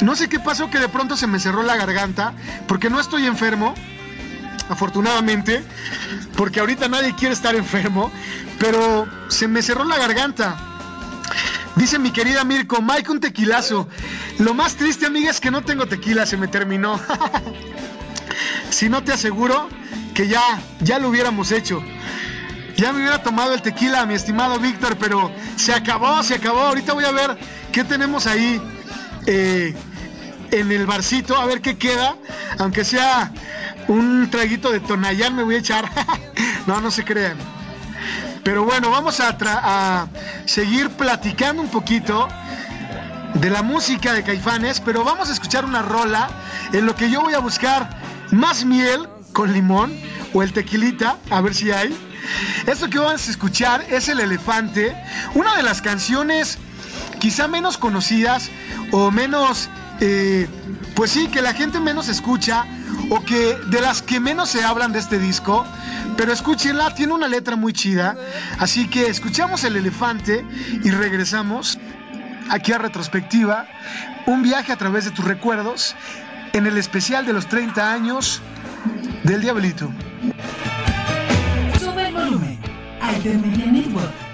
No sé qué pasó que de pronto se me cerró la garganta porque no estoy enfermo. Afortunadamente, porque ahorita nadie quiere estar enfermo, pero se me cerró la garganta. Dice mi querida Mirko, Mike, un tequilazo. Lo más triste, amiga, es que no tengo tequila, se me terminó. si no te aseguro que ya, ya lo hubiéramos hecho. Ya me hubiera tomado el tequila, mi estimado Víctor, pero se acabó, se acabó. Ahorita voy a ver qué tenemos ahí eh, en el barcito, a ver qué queda. Aunque sea un traguito de Tonayán, me voy a echar. no, no se crean. Pero bueno, vamos a, a seguir platicando un poquito de la música de Caifanes, pero vamos a escuchar una rola en lo que yo voy a buscar más miel con limón o el tequilita, a ver si hay. Esto que vamos a escuchar es El Elefante, una de las canciones quizá menos conocidas o menos, eh, pues sí, que la gente menos escucha o que de las que menos se hablan de este disco. Pero escúchenla, tiene una letra muy chida. Así que escuchamos El Elefante y regresamos aquí a retrospectiva. Un viaje a través de tus recuerdos en el especial de los 30 años del Diablito. Sube el volumen. Altermedia Network.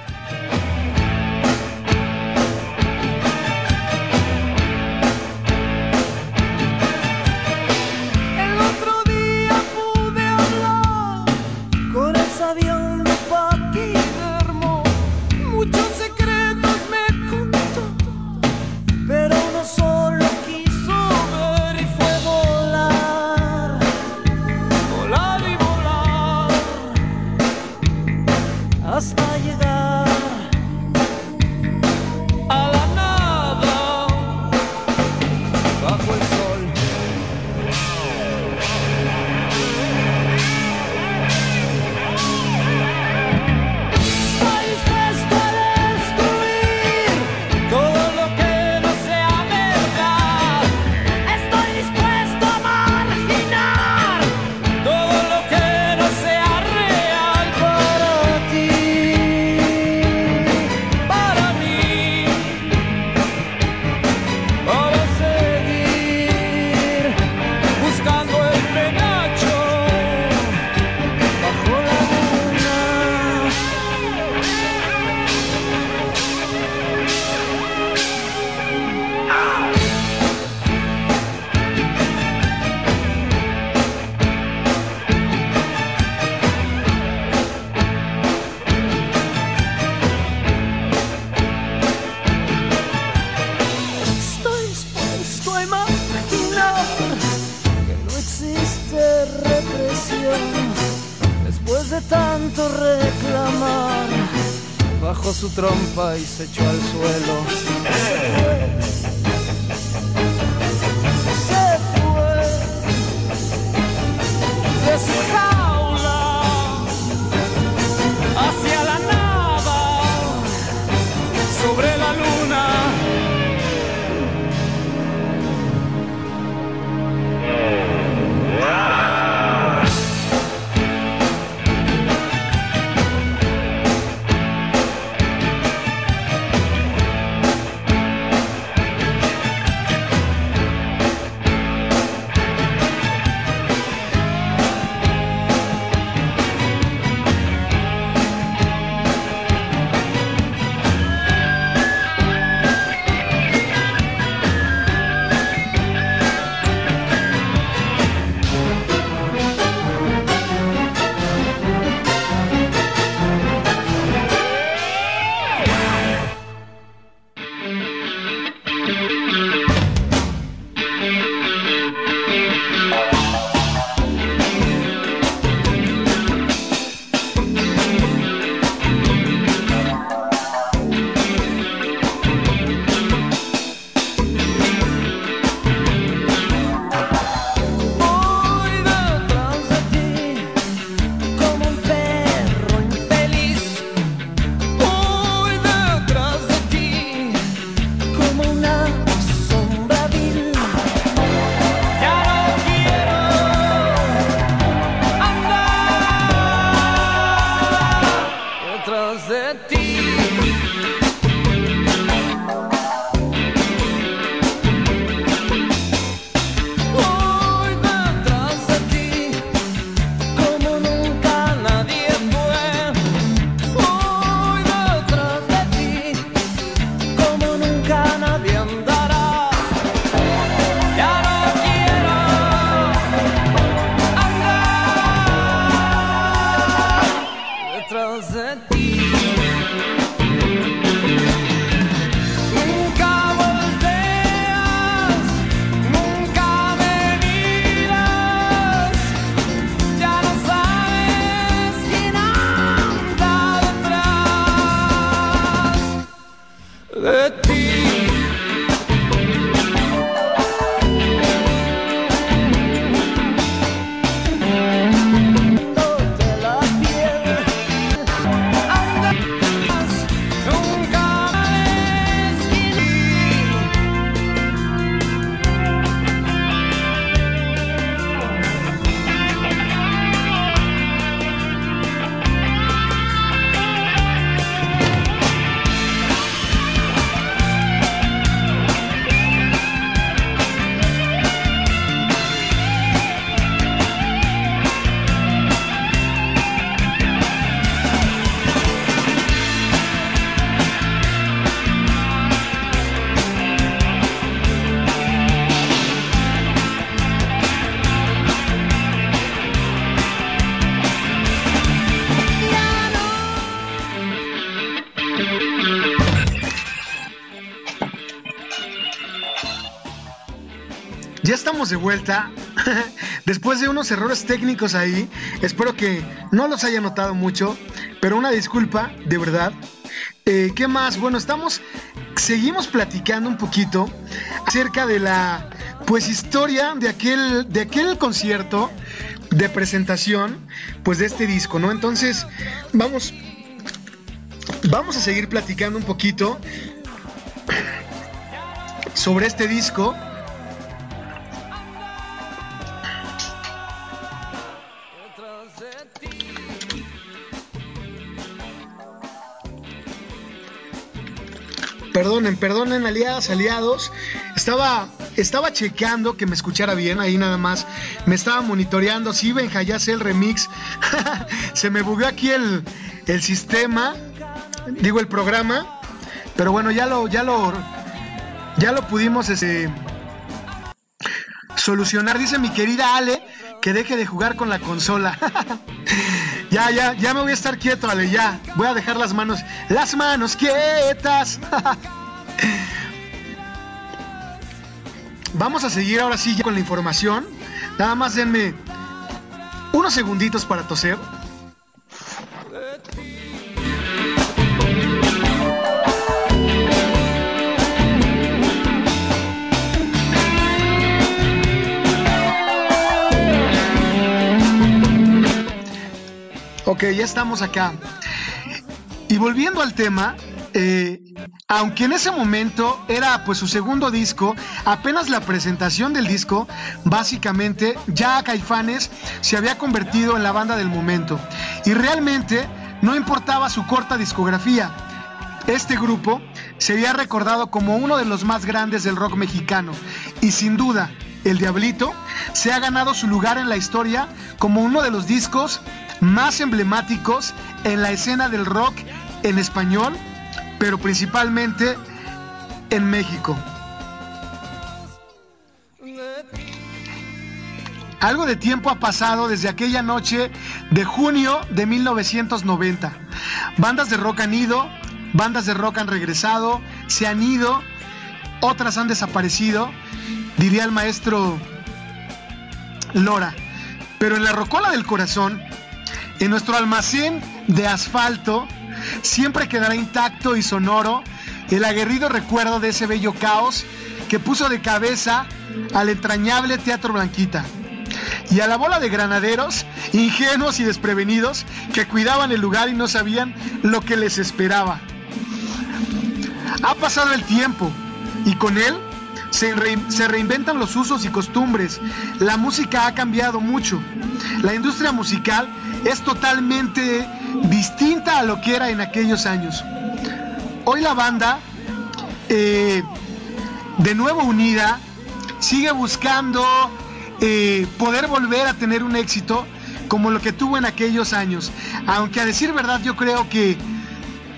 Tanto reclamar. Bajó su trompa y se echó al suelo. De vuelta. Después de unos errores técnicos ahí, espero que no los haya notado mucho, pero una disculpa, de verdad. Eh, ¿Qué más? Bueno, estamos, seguimos platicando un poquito acerca de la, pues, historia de aquel, de aquel concierto de presentación, pues, de este disco, ¿no? Entonces, vamos, vamos a seguir platicando un poquito sobre este disco. Perdonen, perdonen, aliadas, aliados. Estaba, estaba checando que me escuchara bien, ahí nada más. Me estaba monitoreando. Sí, Benja, ya sé el remix. Se me bugueó aquí el, el sistema, digo el programa. Pero bueno, ya lo, ya lo, ya lo pudimos este, solucionar. Dice mi querida Ale que deje de jugar con la consola. ya, ya, ya me voy a estar quieto, Ale, ya. Voy a dejar las manos, las manos quietas. Vamos a seguir ahora sí ya con la información. Nada más denme unos segunditos para toser. Ok, ya estamos acá. Y volviendo al tema, eh, aunque en ese momento era pues su segundo disco, apenas la presentación del disco, básicamente ya Caifanes se había convertido en la banda del momento. Y realmente no importaba su corta discografía. Este grupo sería recordado como uno de los más grandes del rock mexicano. Y sin duda, El Diablito se ha ganado su lugar en la historia como uno de los discos más emblemáticos en la escena del rock en español, pero principalmente en México. Algo de tiempo ha pasado desde aquella noche de junio de 1990. Bandas de rock han ido, bandas de rock han regresado, se han ido, otras han desaparecido, diría el maestro Lora. Pero en la rocola del corazón, en nuestro almacén de asfalto, siempre quedará intacto y sonoro el aguerrido recuerdo de ese bello caos que puso de cabeza al entrañable Teatro Blanquita y a la bola de granaderos, ingenuos y desprevenidos, que cuidaban el lugar y no sabían lo que les esperaba. Ha pasado el tiempo y con él se, se, reinventan los usos y costumbres. La música ha cambiado mucho. La industria musical es totalmente distinta a lo que era en aquellos años. Hoy la banda, eh, de nuevo unida, sigue buscando eh, poder volver a tener un éxito como lo que tuvo en aquellos años. Aunque a decir verdad yo creo que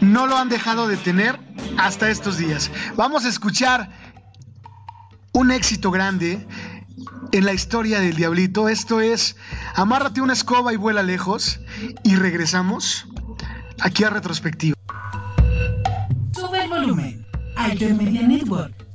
no lo han dejado de tener hasta estos días. Vamos a escuchar un éxito grande en la historia del diablito. Esto es, amárrate una escoba y vuela lejos. Y regresamos aquí a retrospectiva. Sube el volumen. Altermedia Network.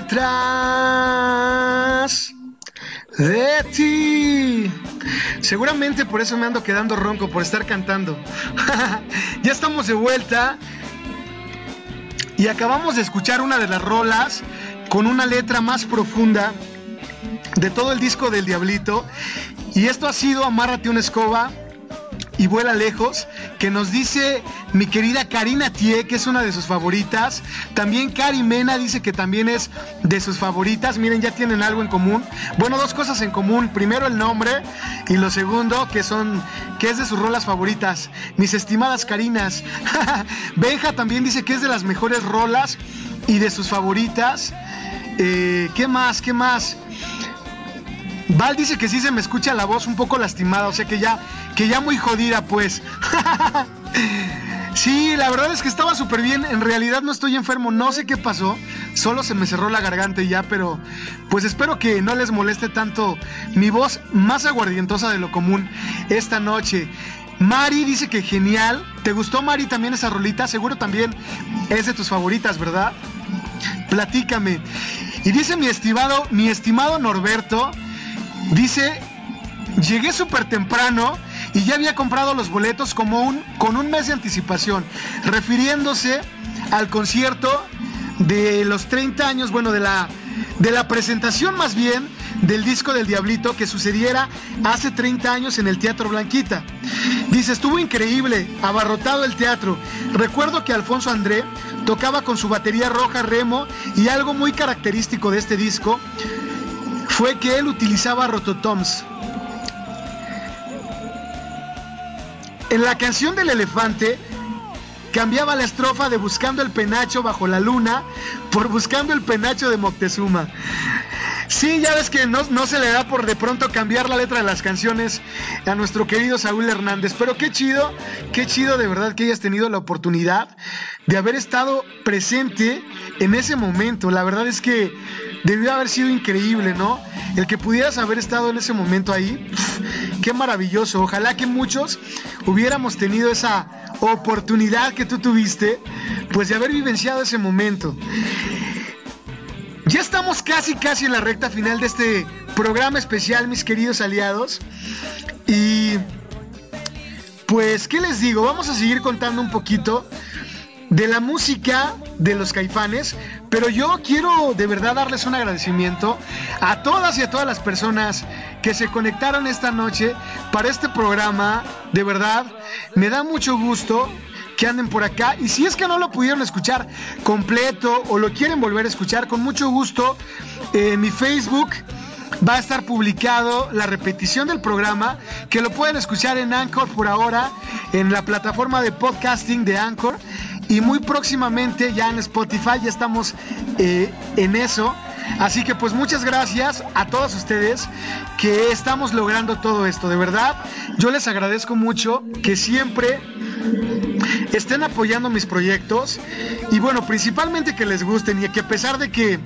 Detrás de ti. Seguramente por eso me ando quedando ronco, por estar cantando. ya estamos de vuelta. Y acabamos de escuchar una de las rolas con una letra más profunda de todo el disco del Diablito. Y esto ha sido Amárrate una escoba y vuela lejos, que nos dice mi querida Karina Tie, que es una de sus favoritas. También Cari Mena dice que también es de sus favoritas. Miren, ya tienen algo en común. Bueno, dos cosas en común. Primero el nombre y lo segundo que son que es de sus rolas favoritas. Mis estimadas Karinas. Benja también dice que es de las mejores rolas y de sus favoritas. Eh, ¿Qué más? ¿Qué más? Val dice que sí se me escucha la voz un poco lastimada, o sea que ya, que ya muy jodida, pues. sí, la verdad es que estaba súper bien. En realidad no estoy enfermo, no sé qué pasó. Solo se me cerró la garganta y ya, pero pues espero que no les moleste tanto mi voz más aguardientosa de lo común esta noche. Mari dice que genial. ¿Te gustó, Mari, también esa rolita? Seguro también es de tus favoritas, ¿verdad? Platícame. Y dice mi estimado, mi estimado Norberto, dice, llegué súper temprano y ya había comprado los boletos como un, con un mes de anticipación, refiriéndose al concierto de los 30 años, bueno, de la, de la presentación más bien del disco del Diablito que sucediera hace 30 años en el Teatro Blanquita. Dice, estuvo increíble, abarrotado el teatro. Recuerdo que Alfonso André tocaba con su batería roja remo y algo muy característico de este disco fue que él utilizaba rototoms. En la canción del elefante cambiaba la estrofa de buscando el penacho bajo la luna por buscando el penacho de Moctezuma. Sí, ya ves que no, no, se le da por de pronto cambiar la letra de las canciones a nuestro querido Saúl Hernández. Pero qué chido, qué chido de verdad que hayas tenido la oportunidad de haber estado presente en ese momento. La verdad es que debió haber sido increíble, ¿no? El que pudieras haber estado en ese momento ahí, qué maravilloso. Ojalá que muchos hubiéramos tenido esa oportunidad que tú tuviste, pues de haber vivenciado ese momento. Ya estamos casi, casi en la recta final de este programa especial, mis queridos aliados. Y pues, ¿qué les digo? Vamos a seguir contando un poquito de la música de los caifanes, pero yo quiero de verdad darles un agradecimiento a todas y a todas las personas que se conectaron esta noche para este programa. De verdad, me da mucho gusto que anden por acá. Y si es que no lo pudieron escuchar completo o lo quieren volver a escuchar, con mucho gusto, eh, mi Facebook va a estar publicado la repetición del programa, que lo pueden escuchar en Anchor por ahora, en la plataforma de podcasting de Anchor. Y muy próximamente ya en Spotify, ya estamos eh, en eso. Así que pues muchas gracias a todos ustedes que estamos logrando todo esto. De verdad, yo les agradezco mucho que siempre estén apoyando mis proyectos y bueno, principalmente que les gusten y que a pesar de que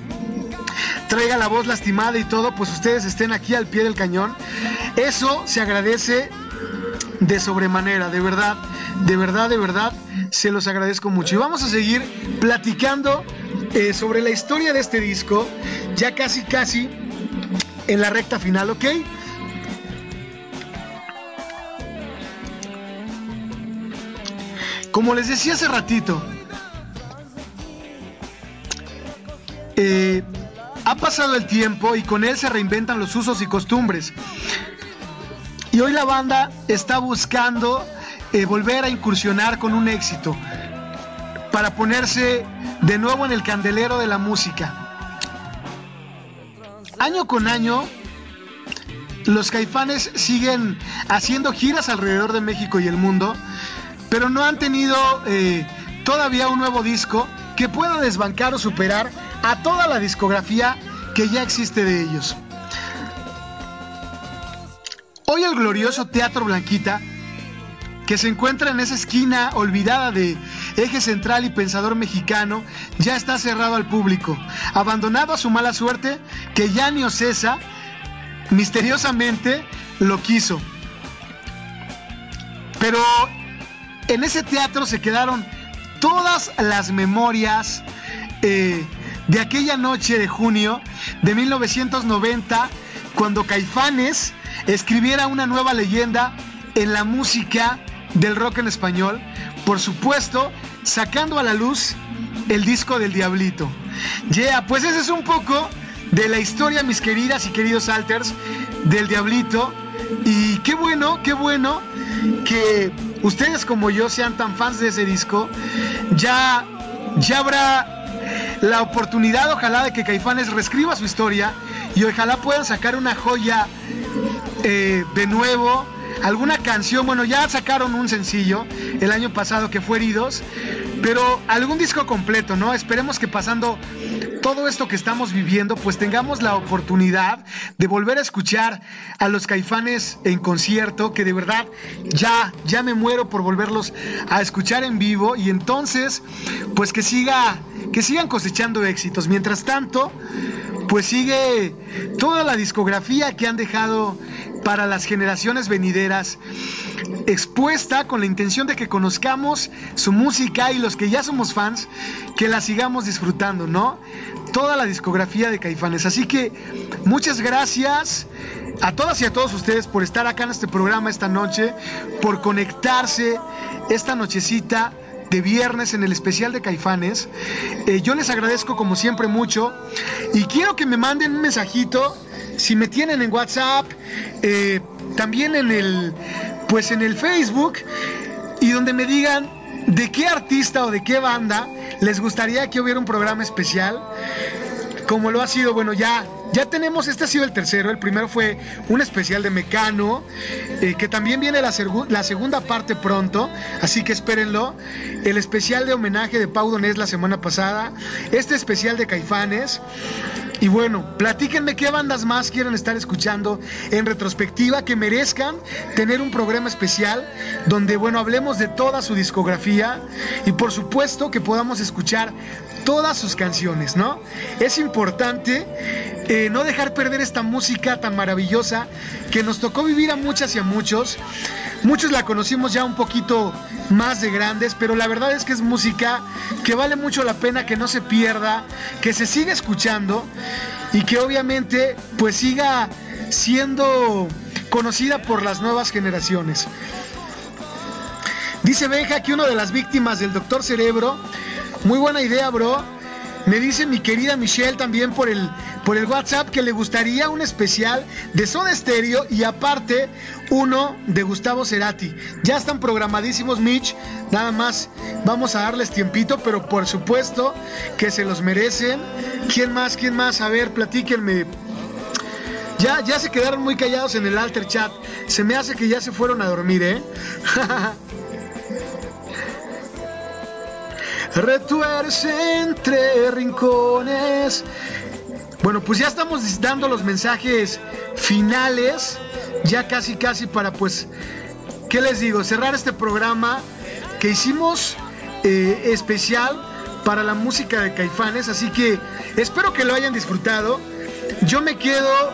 traiga la voz lastimada y todo, pues ustedes estén aquí al pie del cañón. Eso se agradece de sobremanera, de verdad, de verdad, de verdad, se los agradezco mucho. Y vamos a seguir platicando eh, sobre la historia de este disco, ya casi, casi en la recta final, ¿ok? Como les decía hace ratito, eh, ha pasado el tiempo y con él se reinventan los usos y costumbres. Y hoy la banda está buscando eh, volver a incursionar con un éxito para ponerse de nuevo en el candelero de la música. año con año los caifanes siguen haciendo giras alrededor de México y el mundo, pero no han tenido eh, todavía un nuevo disco que pueda desbancar o superar a toda la discografía que ya existe de ellos. Hoy el glorioso Teatro Blanquita, que se encuentra en esa esquina olvidada de Eje Central y Pensador Mexicano, ya está cerrado al público, abandonado a su mala suerte que ya ni Ocesa misteriosamente lo quiso. Pero en ese teatro se quedaron todas las memorias eh, de aquella noche de junio de 1990, cuando Caifanes escribiera una nueva leyenda en la música del rock en español, por supuesto, sacando a la luz el disco del Diablito. Ya, pues ese es un poco de la historia, mis queridas y queridos alters, del Diablito. Y qué bueno, qué bueno que ustedes como yo sean tan fans de ese disco. Ya, ya habrá la oportunidad, ojalá, de que Caifanes reescriba su historia y ojalá puedan sacar una joya eh, de nuevo. Alguna canción, bueno, ya sacaron un sencillo el año pasado que fue Heridos, pero algún disco completo, ¿no? Esperemos que pasando todo esto que estamos viviendo, pues tengamos la oportunidad de volver a escuchar a los caifanes en concierto, que de verdad ya, ya me muero por volverlos a escuchar en vivo y entonces, pues que siga, que sigan cosechando éxitos. Mientras tanto, pues sigue toda la discografía que han dejado para las generaciones venideras, expuesta con la intención de que conozcamos su música y los que ya somos fans, que la sigamos disfrutando, ¿no? Toda la discografía de Caifanes. Así que muchas gracias a todas y a todos ustedes por estar acá en este programa esta noche, por conectarse esta nochecita de viernes en el especial de Caifanes. Eh, yo les agradezco como siempre mucho y quiero que me manden un mensajito si me tienen en WhatsApp, eh, también en el, pues en el Facebook y donde me digan de qué artista o de qué banda les gustaría que hubiera un programa especial como lo ha sido, bueno, ya, ya tenemos, este ha sido el tercero, el primero fue un especial de Mecano, eh, que también viene la, segunda parte pronto, así que espérenlo, el especial de homenaje de Pau Donés la semana pasada, este especial de Caifanes, y bueno, platíquenme qué bandas más quieren estar escuchando en retrospectiva que merezcan tener un programa especial donde, bueno, hablemos de toda su discografía y por supuesto que podamos escuchar todas sus canciones, ¿no? Es importante eh, no dejar perder esta música tan maravillosa que nos tocó vivir a muchas y a muchos. Muchos la conocimos ya un poquito más de grandes, pero la verdad es que es música que vale mucho la pena que no se pierda, que se siga escuchando y que obviamente pues siga siendo conocida por las nuevas generaciones. Dice Benja que una de las víctimas del doctor Cerebro muy buena idea, bro. Me dice mi querida Michelle también por el, por el WhatsApp que le gustaría un especial de Soda Stereo y aparte uno de Gustavo Cerati. Ya están programadísimos, Mitch. Nada más vamos a darles tiempito, pero por supuesto que se los merecen. ¿Quién más? ¿Quién más? A ver, platíquenme. Ya, ya se quedaron muy callados en el alter chat. Se me hace que ya se fueron a dormir, ¿eh? retuerce entre rincones. Bueno, pues ya estamos dando los mensajes finales, ya casi casi para pues, ¿qué les digo? Cerrar este programa que hicimos eh, especial para la música de Caifanes, así que espero que lo hayan disfrutado. Yo me quedo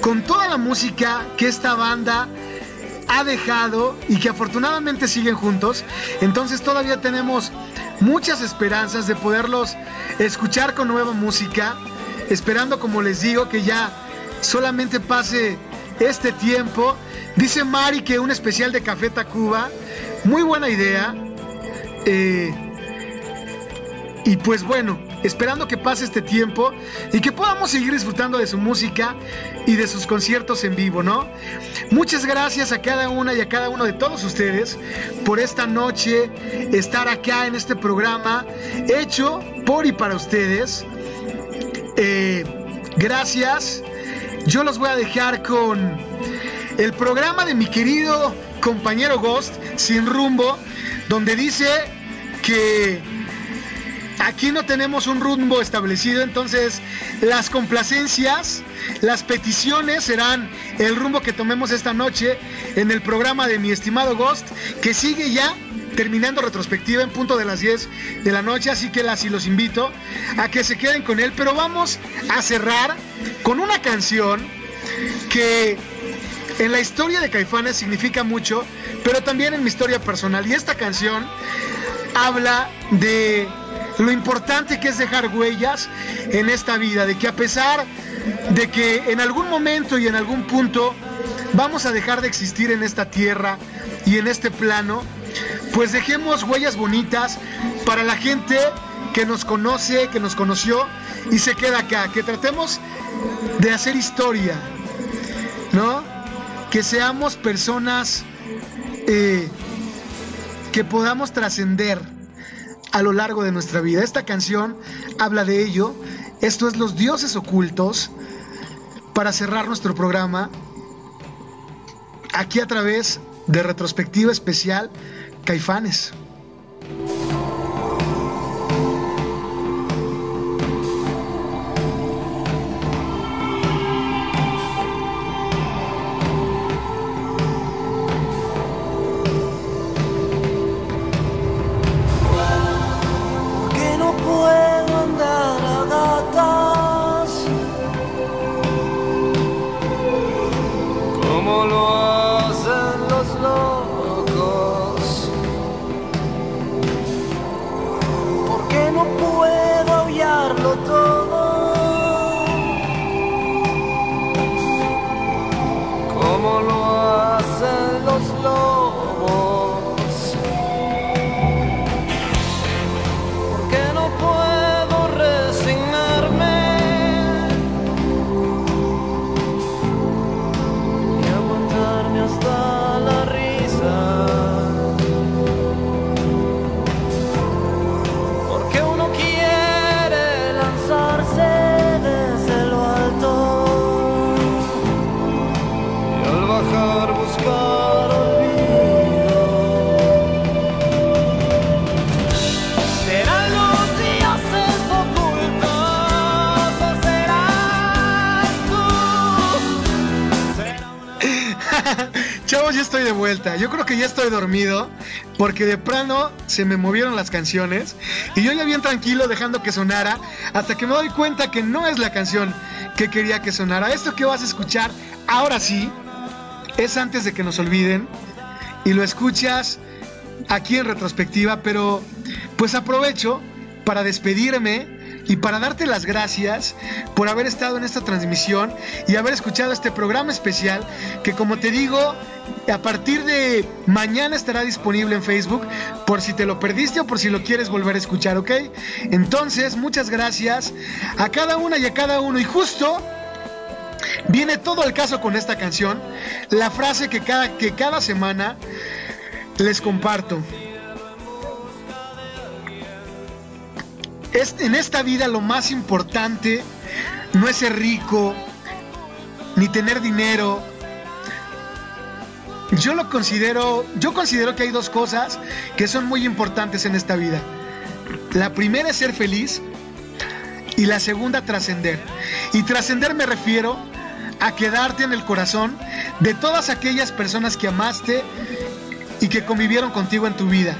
con toda la música que esta banda ha dejado y que afortunadamente siguen juntos. Entonces todavía tenemos muchas esperanzas de poderlos escuchar con nueva música, esperando como les digo que ya solamente pase este tiempo. Dice Mari que un especial de Café Tacuba, muy buena idea. Eh, y pues bueno, esperando que pase este tiempo y que podamos seguir disfrutando de su música y de sus conciertos en vivo, ¿no? Muchas gracias a cada una y a cada uno de todos ustedes por esta noche estar acá en este programa hecho por y para ustedes. Eh, Gracias. Yo los voy a dejar con el programa de mi querido compañero Ghost, Sin Rumbo, donde dice que aquí no tenemos un rumbo establecido, entonces las complacencias, las peticiones serán el rumbo que tomemos esta noche en el programa de mi estimado Ghost, que sigue ya terminando retrospectiva en punto de las 10 de la noche, así que las y los invito a que se queden con él, pero vamos a cerrar con una canción que en la historia de Caifanes significa mucho, pero también en mi historia personal. Y esta canción habla de lo importante que es dejar huellas en esta vida, de que a pesar de que en algún momento y en algún punto vamos a dejar de existir en esta tierra y en este plano, pues dejemos huellas bonitas para la gente que nos conoce, que nos conoció y se queda acá, que tratemos de hacer historia, ¿no? Que seamos personas eh, que podamos trascender a lo largo de nuestra vida. Esta canción habla de ello. Esto es Los Dioses Ocultos para cerrar nuestro programa aquí a través de retrospectiva especial Caifanes. Ya estoy de vuelta. Yo creo que ya estoy dormido porque de plano se me movieron las canciones y yo ya bien tranquilo dejando que sonara hasta que me doy cuenta que no es la canción que quería que sonara. Esto que vas a escuchar ahora sí es antes de que nos olviden y lo escuchas aquí en retrospectiva, pero pues aprovecho para despedirme y para darte las gracias por haber estado en esta transmisión y haber escuchado este programa especial que como te digo, a partir de mañana estará disponible en Facebook por si te lo perdiste o por si lo quieres volver a escuchar, ¿ok? Entonces, muchas gracias a cada una y a cada uno y justo viene todo el caso con esta canción, la frase que cada, que cada semana les comparto. Es, en esta vida lo más importante no es ser rico, ni tener dinero. Yo lo considero, yo considero que hay dos cosas que son muy importantes en esta vida. La primera es ser feliz y la segunda trascender. Y trascender me refiero a quedarte en el corazón de todas aquellas personas que amaste y que convivieron contigo en tu vida.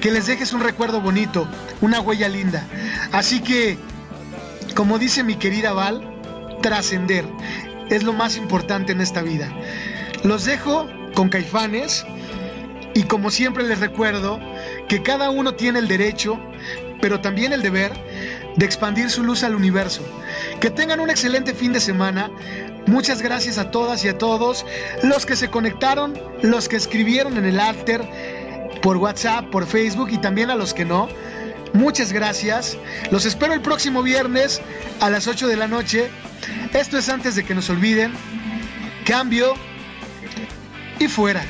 Que les dejes un recuerdo bonito, una huella linda. Así que, como dice mi querida Val, trascender es lo más importante en esta vida. Los dejo con caifanes y como siempre les recuerdo que cada uno tiene el derecho, pero también el deber de expandir su luz al universo. Que tengan un excelente fin de semana. Muchas gracias a todas y a todos los que se conectaron, los que escribieron en el alter por WhatsApp, por Facebook y también a los que no. Muchas gracias. Los espero el próximo viernes a las 8 de la noche. Esto es antes de que nos olviden. Cambio y fuera.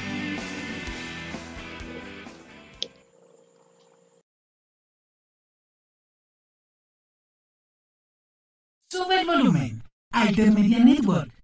Sube el volumen. Altermedia Network.